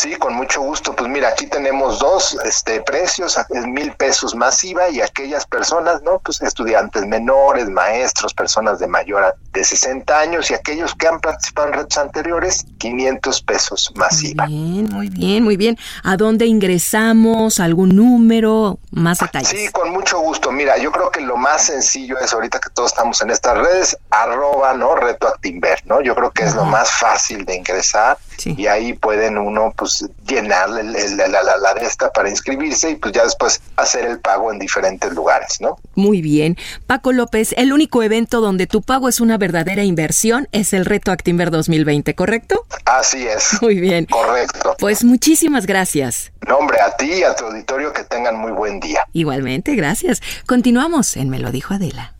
Sí, con mucho gusto. Pues mira, aquí tenemos dos este, precios, es mil pesos masiva y aquellas personas, ¿no? Pues estudiantes menores, maestros, personas de mayor de 60 años y aquellos que han participado en retos anteriores, 500 pesos masiva. Muy bien, muy bien, muy bien. ¿A dónde ingresamos? ¿Algún número? Más detalles. Sí, con mucho gusto. Mira, yo creo que lo más sencillo es ahorita que todos estamos en estas redes, arroba, ¿no? Reto Actimber, ¿no? Yo creo que es lo más fácil de ingresar y ahí pueden uno, pues, llenar la, la, de esta para inscribirse y pues ya después hacer el pago en diferentes lugares, ¿no? Muy bien. Paco López, el único evento donde tu pago es una verdadera inversión es el Reto Actimber 2020, ¿correcto? Así es. Muy bien. Correcto. Pues muchísimas gracias. No, hombre, a ti y a tu auditorio que tengan muy buen día. Igualmente, gracias. Continuamos en Me lo dijo Adela.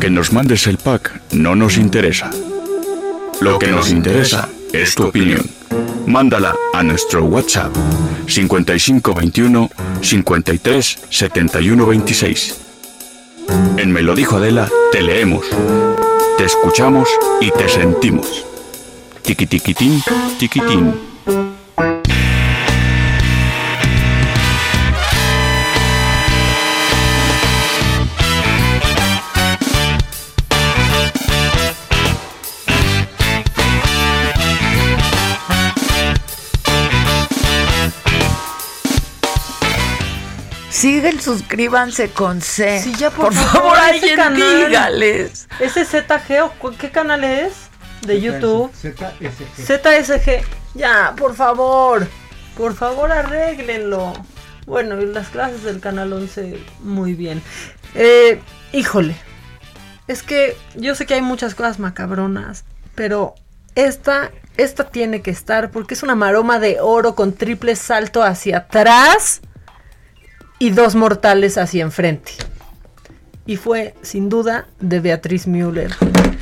Que nos mandes el pack no nos interesa. Lo que nos interesa es tu opinión. Mándala a nuestro WhatsApp 5521 53 71 26. En Me lo dijo Adela, te leemos, te escuchamos y te sentimos. Tiquitiquitín, tiquitín. Siguen, suscríbanse con C. Sí, ya por, por favor, alguien canal, dígales. ¿Ese ZG o qué canal es? De YouTube. ZSG. ZSG. Ya, por favor. Por favor, arréglenlo. Bueno, y las clases del canal 11, muy bien. Eh, híjole. Es que yo sé que hay muchas cosas macabronas, pero esta, esta tiene que estar porque es una maroma de oro con triple salto hacia atrás y dos mortales hacia enfrente. Y fue, sin duda, de Beatriz Müller.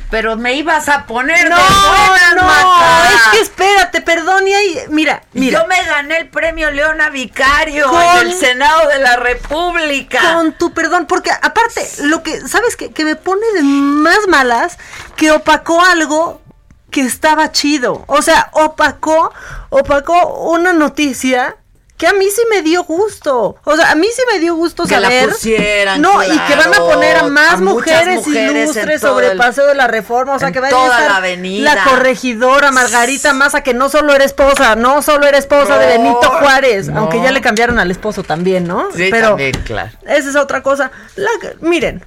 Pero me ibas a poner No, buenas, no, Maca. es que espérate, perdón, y ahí, mira, mira. Yo me gané el premio Leona Vicario Con- en el Senado de la República. Con tu perdón, porque aparte, lo que, ¿sabes qué? Que me pone de más malas que opacó algo que estaba chido. O sea, opacó, opacó una noticia que a mí sí me dio gusto. O sea, a mí sí me dio gusto Que la saber. pusieran, no, y que van a poner a más a mujeres, ilustres sobre el- Paseo de la Reforma. O sea, que vaya a toda estar la avenida. la corregidora Margarita Maza, que no solo era esposa, no solo era esposa de Benito Juárez, no. aunque ya le cambiaron al esposo también, ¿no? Sí, Pero también, claro. esa es otra cosa. La- miren,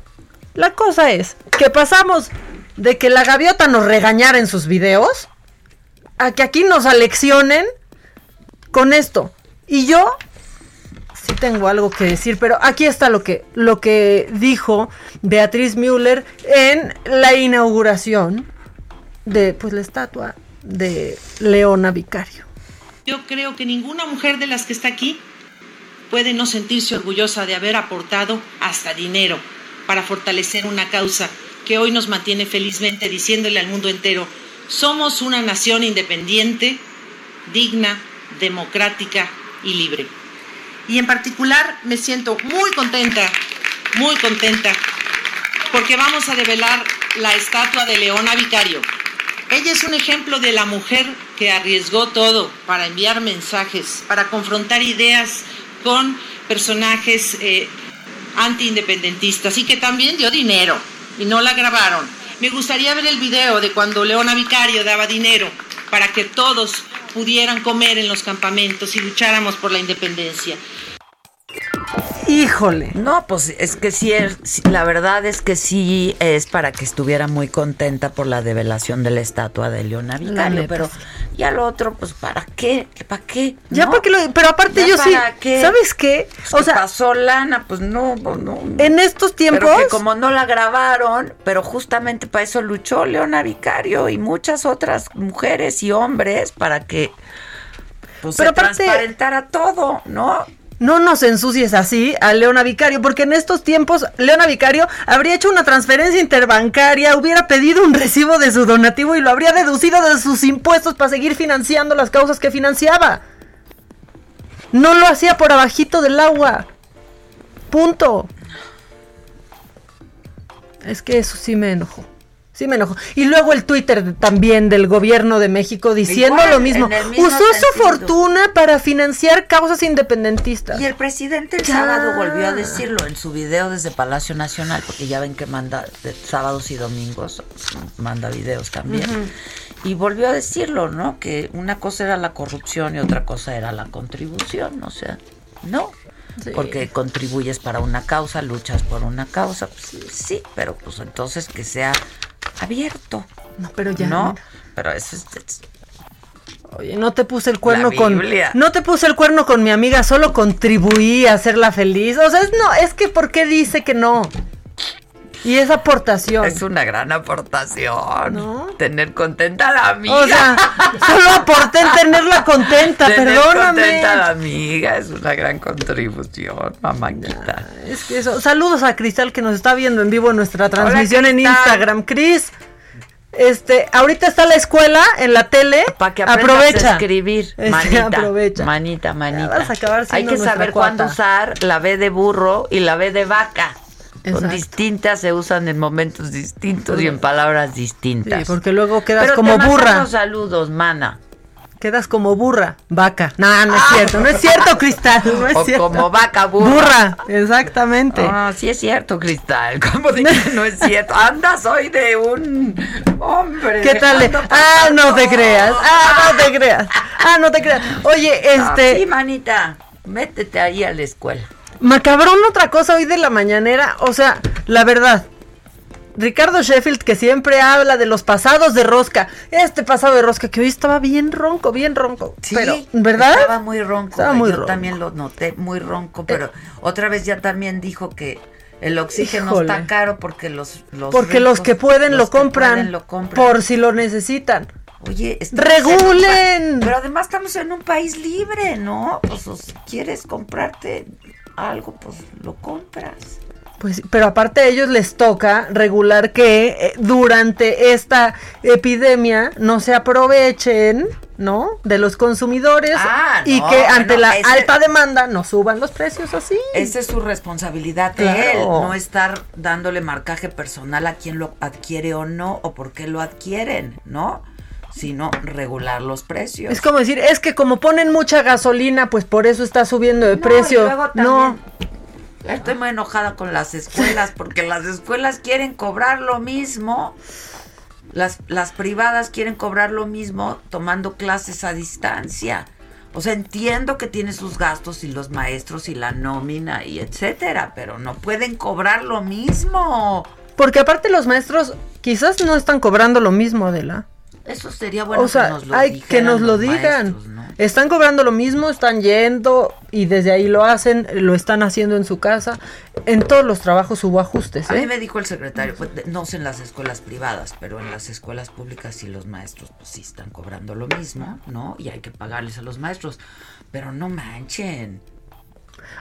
la cosa es que pasamos de que la gaviota nos regañara en sus videos a que aquí nos aleccionen con esto. Y yo sí tengo algo que decir, pero aquí está lo que, lo que dijo Beatriz Müller en la inauguración de pues la estatua de Leona Vicario. Yo creo que ninguna mujer de las que está aquí puede no sentirse orgullosa de haber aportado hasta dinero para fortalecer una causa que hoy nos mantiene felizmente diciéndole al mundo entero, somos una nación independiente, digna, democrática y libre. Y en particular me siento muy contenta, muy contenta, porque vamos a develar la estatua de Leona Vicario. Ella es un ejemplo de la mujer que arriesgó todo para enviar mensajes, para confrontar ideas con personajes eh, antiindependentistas y que también dio dinero y no la grabaron. Me gustaría ver el video de cuando Leona Vicario daba dinero para que todos pudieran comer en los campamentos y lucháramos por la independencia. Híjole. No, pues es que sí, es, la verdad es que sí es para que estuviera muy contenta por la develación de la estatua de Leona Vicario, pero ya lo otro, pues ¿para qué? ¿Para qué? Ya ¿No? porque lo, pero aparte ¿Ya yo sí, qué? ¿sabes qué? Pues O que sea, pasó lana, pues no, pues no. en estos tiempos Pero que como no la grabaron, pero justamente para eso luchó Leona Vicario y muchas otras mujeres y hombres para que pues, Pero se aparte- transparentara todo, ¿no? No nos ensucies así a Leona Vicario, porque en estos tiempos Leona Vicario habría hecho una transferencia interbancaria, hubiera pedido un recibo de su donativo y lo habría deducido de sus impuestos para seguir financiando las causas que financiaba. No lo hacía por abajito del agua. Punto. Es que eso sí me enojó. Sí me enojó. Y luego el Twitter también del gobierno de México diciendo Igual, lo mismo. Usó su fortuna para financiar causas independentistas. Y el presidente el Ya. sábado volvió a decirlo en su video desde Palacio Nacional, porque ya ven que manda de sábados y domingos, manda videos también. Y volvió a decirlo, ¿no? Que una cosa era la corrupción y otra cosa era la contribución, o sea, no. Sí. Porque contribuyes para una causa, luchas por una causa, pues sí, pero pues entonces que sea abierto. No, pero ya. ¿No? mira. Pero eso es, es- Oye, no te puse el cuerno con. No te puse el cuerno con mi amiga, solo contribuí a hacerla feliz. O sea, es, no, es que ¿por qué dice que no? Y esa aportación. es una gran aportación. Tener contenta a la amiga. O sea, solo aporté en tenerla contenta, Tener perdóname. contenta a la amiga es una gran contribución, mamáquita. Es que eso. Saludos a Cristal que nos está viendo en vivo en nuestra transmisión en. Instagram. Cris, este, ahorita está la escuela en la tele. Para que aprovecha. a escribir. Este, Manita, aprovecha. manita, manita. vas a acabar Hay que saber cuándo usar la B de burro y la B de vaca. Son distintas, se usan en momentos distintos y en palabras distintas. Sí, porque luego quedas Pero como te burra. saludos, mana. Quedas como burra, vaca. No, no es cierto, no es cierto, Cristal, no es O cierto. como vaca burra. Burra, exactamente. Ah, sí es cierto, Cristal. [LAUGHS] ¿Cómo de que no es cierto? Andas hoy de un hombre. ¿Qué tal? Ah, no te creas. Ah, no te creas. Ah, no te creas. Oye, Ah, este. sí, manita. Métete ahí a la escuela. Macabrón, otra cosa hoy de la mañanera. O sea, la verdad. Ricardo Sheffield, que siempre habla de los pasados de rosca. Este pasado de rosca, que hoy estaba bien ronco, bien ronco. Sí, pero, ¿verdad? Estaba muy ronco. Estaba muy Yo ronco. también lo noté, muy ronco, pero otra vez ya también dijo que el oxígeno Híjole. está caro porque los, los Porque los que pueden los lo que compran. pueden lo compran. Por si lo necesitan. Oye, un ¡Regulen! Pero además estamos en un país libre, ¿no? Pues o si quieres comprarte algo, pues lo compras. Pues, pero aparte a ellos les toca regular que eh, durante esta epidemia no se aprovechen, ¿no? De los consumidores Ah, y no, que ante la ese- alta demanda no suban los precios así. Esa es su responsabilidad de Claro. él, no estar dándole marcaje personal a quien lo adquiere o no, o por qué lo adquieren, ¿no? Sino regular los precios. Es como decir, es que como ponen mucha gasolina, pues por eso está subiendo de No, precio. luego No, Estoy muy enojada con las escuelas porque las escuelas quieren cobrar lo mismo. Las, las privadas quieren cobrar lo mismo tomando clases a distancia. O sea, entiendo que tiene sus gastos y los maestros y la nómina y etcétera, pero no pueden cobrar lo mismo. porque aparte los maestros quizás no están cobrando lo mismo, Adela. Eso sería bueno o sea, que nos lo hay que nos lo digan. maestros, ¿no? Están cobrando lo mismo, están yendo y desde ahí lo hacen, lo están haciendo en su casa. En todos los trabajos hubo ajustes, A mí ¿eh? me dijo el secretario, pues, no sé en las escuelas privadas, pero en las escuelas públicas sí los maestros pues sí están cobrando lo mismo, ¿no? Y hay que pagarles a los maestros, pero no manchen.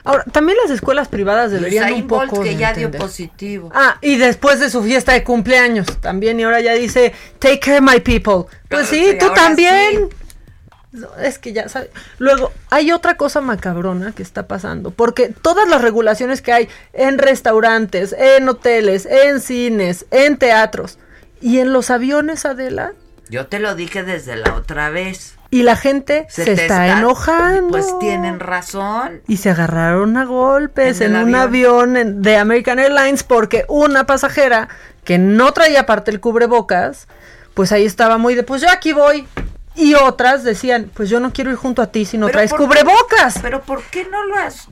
Ahora, también las escuelas privadas deberían Usain un poco Bolt, que ya dio positivo. Ah, y después de su fiesta de cumpleaños también, y ahora ya dice, take care my people. Pues sí, Sí, tú también. No, Es que ya sabes. Luego, hay otra cosa macabrona que está pasando, porque todas las regulaciones que hay en restaurantes, en hoteles, en cines, en teatros y en los aviones, Adela, Yo te lo dije desde la otra vez. Y la gente se, está, enojando. Pues tienen razón. Y se agarraron a golpes En un avión, de American Airlines porque una pasajera que no traía aparte el cubrebocas, pues ahí estaba muy de, pues yo aquí voy. Y otras decían, pues yo no quiero ir junto a ti si no traes ¿por qué- cubrebocas. Pero ¿por qué no lo has,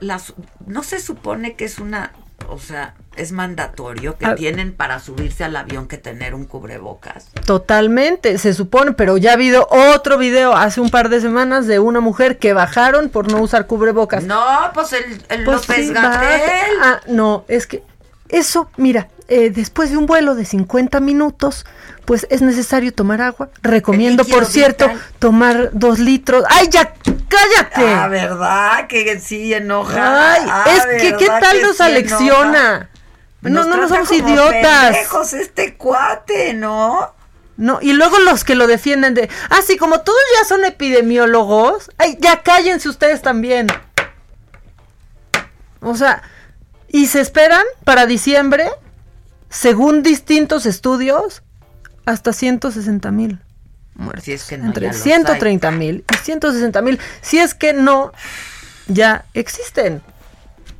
las, no se supone que es una, o sea, es mandatorio que Ah. tienen para subirse al avión que tener un cubrebocas? Totalmente, se supone, pero ya ha habido otro video hace un par de semanas de una mujer que bajaron por no usar cubrebocas. No, pues el, el Pues López sí, Gatel. Ah, no, es que eso, mira, eh, después de un vuelo de 50 minutos, pues es necesario tomar agua. Recomiendo, por cierto, vital. tomar dos litros. ¡Ay, ya! ¡Cállate! Ah, ¿verdad? Que sí enoja. Ay, Ah, es que ¿qué ¿verdad tal que nos sí alecciona? No, no, no somos como idiotas. este cuate, ¿no? No, y luego los que lo defienden de, ah, sí, como todos ya son epidemiólogos, ay, ya cállense ustedes también. O sea, y se esperan para diciembre, según distintos estudios, hasta 160 mil. Si es que no, Entre ya los 130 mil y 160 mil, si es que no, ya existen.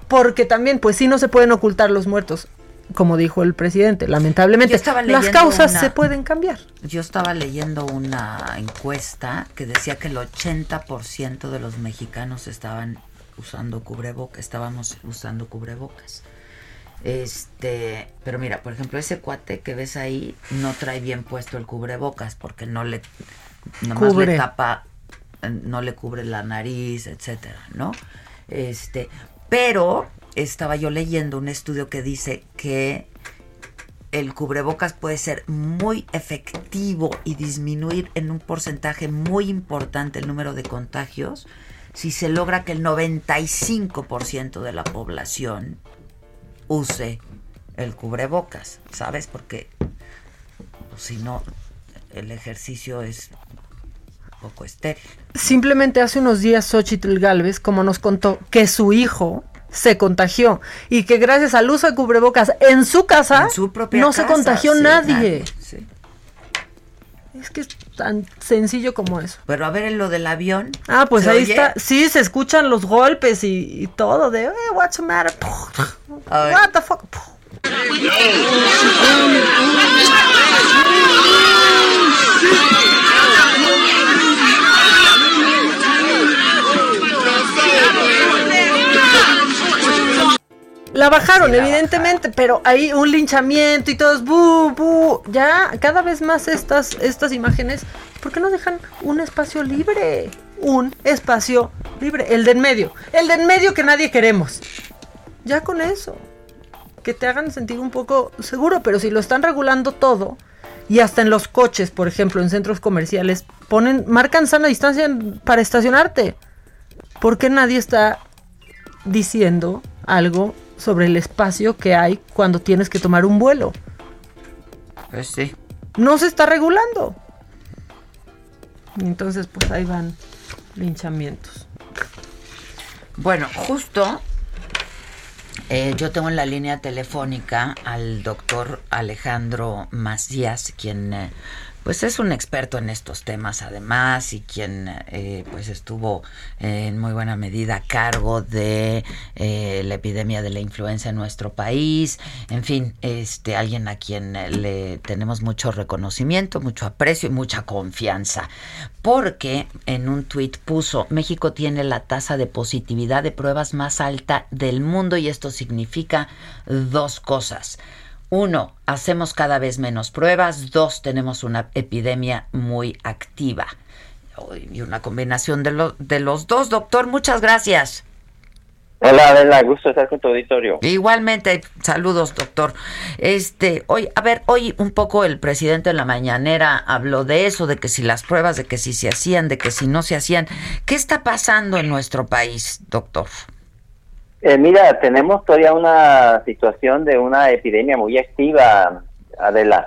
Porque también, pues sí, no se pueden ocultar los muertos, como dijo el presidente, lamentablemente. Las causas una- se pueden cambiar. Yo estaba leyendo una encuesta que decía que el 80% de los mexicanos estaban usando cubrebocas, estábamos usando cubrebocas. Este, pero mira, por ejemplo, ese cuate que ves ahí no trae bien puesto el cubrebocas porque no le nomás Cubre. le tapa eh, no le cubre la nariz, etcétera, ¿no? Este, pero estaba yo leyendo un estudio que dice que el cubrebocas puede ser muy efectivo y disminuir en un porcentaje muy importante el número de contagios si se logra que el 95% de la población use el cubrebocas, ¿sabes? Porque pues, si no, el ejercicio es un poco estéril. Simplemente hace unos días Xochitl Galvez, como nos contó, que su hijo se contagió y que gracias al uso de cubrebocas en su casa En su no se casa, contagió sí, nadie. nadie, sí. Es que es tan sencillo como eso. Pero a ver en lo del avión. Ah, pues ¿se ahí oye? está. Sí, se escuchan los golpes y, y todo de, eh, what's the matter? What the fuck? La bajaron, Sí, la evidentemente, pero hay un linchamiento y todos, bu, bu. Ya, cada vez más estas, estas imágenes, ¿por qué no dejan un espacio libre? Un espacio libre, el de en medio, el de en medio que nadie queremos. Ya con eso, que te hagan sentir un poco seguro, pero si lo están regulando todo, y hasta en los coches, por ejemplo, en centros comerciales, ponen, marcan sana distancia para estacionarte. ¿Por qué nadie está diciendo algo sobre el espacio que hay cuando tienes que tomar un vuelo? Pues sí. No se está regulando. Entonces, pues ahí van linchamientos. Bueno, justo eh, yo tengo en la línea telefónica al doctor Alejandro Macías, quien eh, pues es un experto en estos temas además y quien eh, pues estuvo en muy buena medida a cargo de eh, la epidemia de la influenza en nuestro país, en fin, este alguien a quien eh, le tenemos mucho reconocimiento, mucho aprecio y mucha confianza, porque en un tuit puso México tiene la tasa de positividad de pruebas más alta del mundo y esto significa dos cosas. Uno, hacemos cada vez menos pruebas. Dos, tenemos una epidemia muy activa. Y una combinación de, lo- de los dos, doctor. Muchas gracias. Hola, Adela, gusto estar con tu auditorio. Igualmente, saludos, doctor. Este, hoy, a ver, hoy un poco el presidente en la mañanera habló de eso, de que si las pruebas, de que si se hacían, de que si no se hacían. ¿Qué está pasando en nuestro país, doctor? Eh, mira, tenemos todavía una situación de una epidemia muy activa, Adela.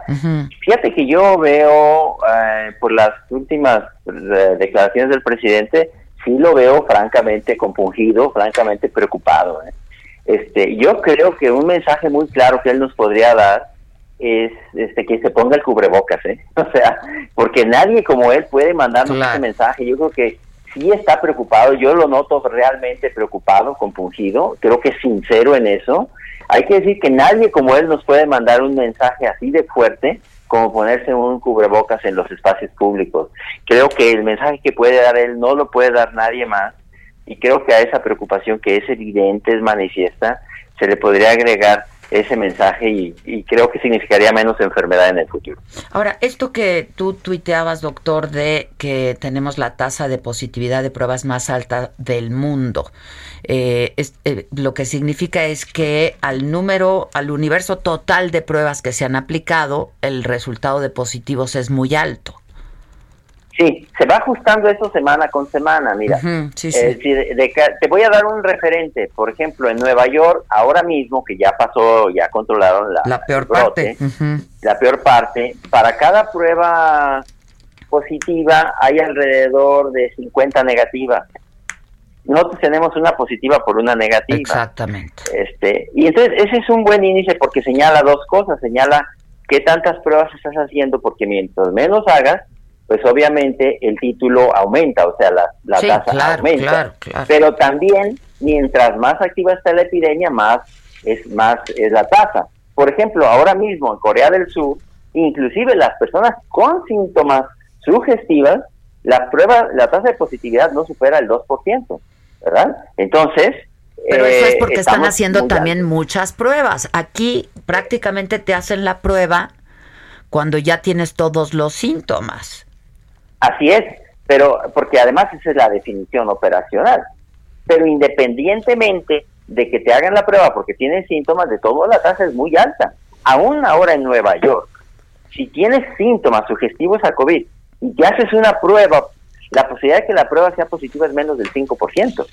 Fíjate que yo veo, eh, por las últimas eh, declaraciones del presidente, sí lo veo francamente compungido, francamente preocupado. ¿eh? Este, yo creo que un mensaje muy claro que él nos podría dar es este que se ponga el cubrebocas, ¿eh? [LAUGHS] O sea, porque nadie como él puede mandarnos ese mensaje. Yo creo que sí está preocupado, yo lo noto realmente preocupado, compungido, creo que es sincero en eso. Hay que decir que nadie como él nos puede mandar un mensaje así de fuerte como ponerse un cubrebocas en los espacios públicos. Creo que el mensaje que puede dar él no lo puede dar nadie más y creo que a esa preocupación que es evidente, es manifiesta, se le podría agregar ese mensaje y, creo que significaría menos enfermedad en el futuro. Ahora, esto que tú tuiteabas, doctor, de que tenemos la tasa de positividad de pruebas más alta del mundo, eh, eh, lo que significa es que al número, al universo total de pruebas que se han aplicado, el resultado de positivos es muy alto. Sí, se va ajustando eso semana con semana, mira. te voy a dar un referente, por ejemplo, en Nueva York, ahora mismo, que ya pasó, ya controlaron la, peor parte. La peor parte, para cada prueba positiva hay alrededor de 50 negativas. Nosotros tenemos una positiva por una negativa. Exactamente. Este, y entonces ese es un buen índice porque señala dos cosas, señala qué tantas pruebas estás haciendo, porque mientras menos hagas, pues obviamente el título aumenta, o sea, la, la tasa aumenta. Pero también, mientras más activa está la epidemia, más es más es la tasa. Por ejemplo, ahora mismo en Corea del Sur, inclusive las personas con síntomas sugestivas, la prueba, la tasa de positividad no supera el 2%, ¿verdad? Entonces, pero eso es eh, porque están haciendo también muchas pruebas. Aquí prácticamente te hacen la prueba cuando ya tienes todos los síntomas. Así es, pero porque además esa es la definición operacional. Pero independientemente de que te hagan la prueba porque tienes síntomas, de todo la tasa es muy alta. Aún ahora en Nueva York, si tienes síntomas sugestivos a COVID y te haces una prueba, la posibilidad de que la prueba sea positiva es menos del 5%,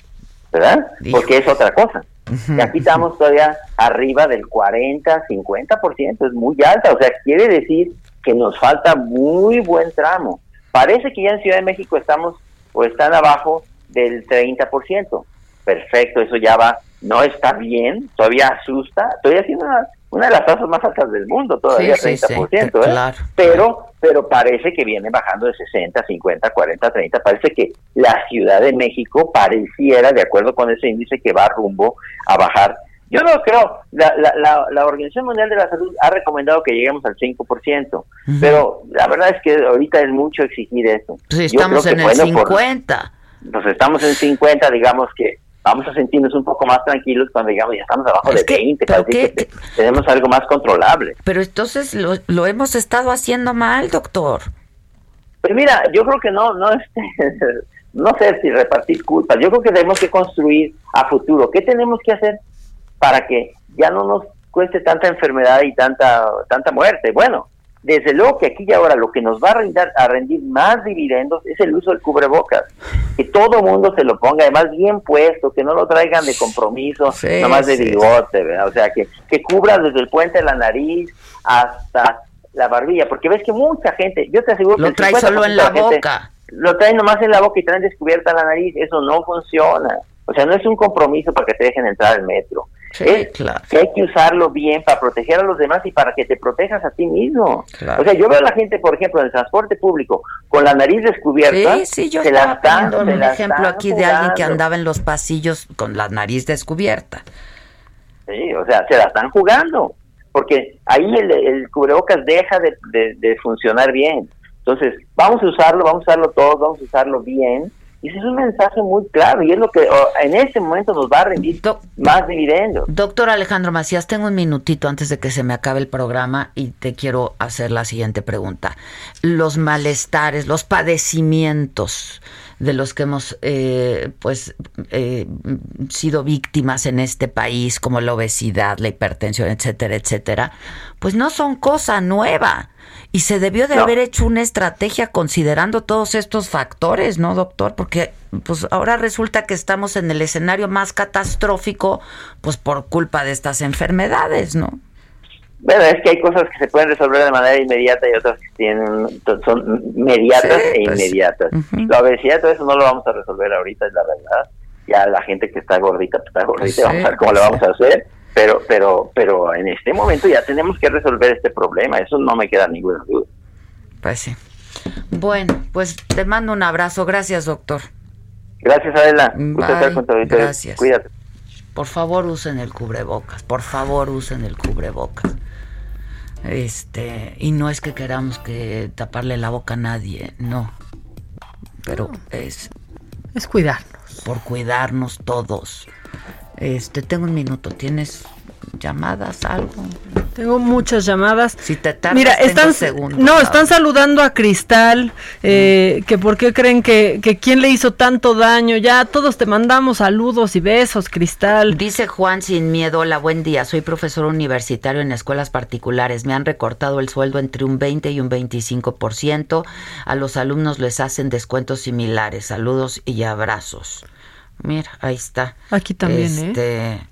¿verdad? Porque es otra cosa. Y aquí estamos todavía arriba del 40, 50%, es muy alta. O sea, quiere decir que nos falta muy buen tramo. Parece que ya en Ciudad de México estamos o están abajo del 30%. Perfecto, eso ya va, no está bien, todavía asusta, todavía siendo una, una de las tasas más altas del mundo, todavía 30%, ¿eh? pero, pero parece que viene bajando de 60, 50, 40, 30, parece que la Ciudad de México pareciera, de acuerdo con ese índice, que va rumbo a bajar yo no creo, la, la, la, Organización Mundial de la Salud ha recomendado que lleguemos al 5%, pero la verdad es que ahorita es mucho exigir eso. Pues estamos en el 50. pues estamos en 50, digamos que vamos a sentirnos un poco más tranquilos cuando digamos ya estamos abajo de 20, que, tenemos algo más controlable. Pero entonces lo, lo hemos estado haciendo mal, doctor. Pues mira, yo creo que no, no, este, [LAUGHS] no sé si repartir culpas, yo creo que tenemos que construir a futuro. ¿Qué tenemos que hacer? Para que ya no nos cueste tanta enfermedad y tanta tanta muerte. Bueno, desde luego que aquí y ahora lo que nos va a rendir, a rendir más dividendos es el uso del cubrebocas. Que todo mundo se lo ponga, además bien puesto, que no lo traigan de compromiso, nomás de bigote, o sea, que, que cubra desde el puente de la nariz hasta la barbilla, porque ves que mucha gente, yo te aseguro lo que... trae solo en la boca. Lo traen nomás en la boca y traen descubierta la nariz, eso no funciona. O sea, no es un compromiso para que te dejen entrar al metro. Es que hay que usarlo bien para proteger a los demás y para que te protejas a ti mismo. O sea, yo veo a la gente, por ejemplo, en el transporte público con la nariz descubierta. Sí, sí, yo se estaba poniendo un ejemplo aquí de alguien que andaba en los pasillos con la nariz descubierta. Sí, o sea, se la están jugando. Porque ahí el, el cubrebocas deja de, de funcionar bien. Entonces, vamos a usarlo, vamos a usarlo todos, vamos a usarlo bien y ese es un mensaje muy claro y es lo que en este momento nos va a rendir más dividendos. Doctor Alejandro Macías, tengo un minutito antes de que se me acabe el programa y te quiero hacer la siguiente pregunta. Los malestares, los padecimientos de los que hemos eh, pues eh, sido víctimas en este país, como la obesidad, la hipertensión, etcétera, etcétera, pues no son cosa nueva. Y se debió de haber hecho una estrategia considerando todos estos factores, ¿no, doctor? Porque pues ahora resulta que estamos en el escenario más catastrófico, pues por culpa de estas enfermedades, ¿no? Bueno, es que hay cosas que se pueden resolver de manera inmediata y otras que tienen, son mediatas e pues, inmediatas. La obesidad, todo eso no lo vamos a resolver ahorita, es la verdad. Ya la gente que está gordita, pues está gordita, vamos a ver cómo lo vamos a hacer pero, pero, pero en este momento ya tenemos que resolver este problema, eso no me queda ninguna duda. Pues sí. Bueno, pues te mando un abrazo, gracias doctor. Gracias, Adela. Ustedes. Gracias. Cuídate. Por favor, usen el cubrebocas. Por favor, usen el cubrebocas. Este, y no es que queramos que taparle la boca a nadie, no. Pero es Es cuidarnos. por cuidarnos todos. Este, tengo un minuto. ¿Tienes llamadas, algo? Tengo muchas llamadas. Si te tardas, Mira, están, segundos, no, ¿sabes? están saludando a Cristal, eh, que por qué creen que, que quién le hizo tanto daño. Ya todos te mandamos saludos y besos, Cristal. Dice Juan sin miedo, hola, buen día, soy profesor universitario en escuelas particulares, me han recortado el sueldo entre un 20 y un 25%, a los alumnos les hacen descuentos similares, saludos y abrazos. Mira, ahí está. Aquí también, ¿eh?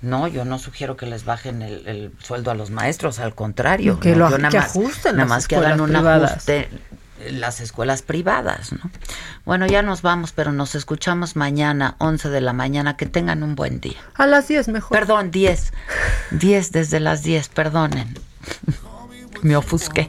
No, yo no sugiero que les bajen el, el sueldo a los maestros, al contrario. Que ¿no? lo- Yo nada que más- ajusten Nada las más que hagan un privadas. ajuste en las escuelas privadas, ¿no? Bueno, ya nos vamos, pero nos escuchamos mañana, 11 de la mañana. Que tengan un buen día. A las 10 mejor. Perdón, 10. 10 desde las 10, perdonen. Me ofusqué.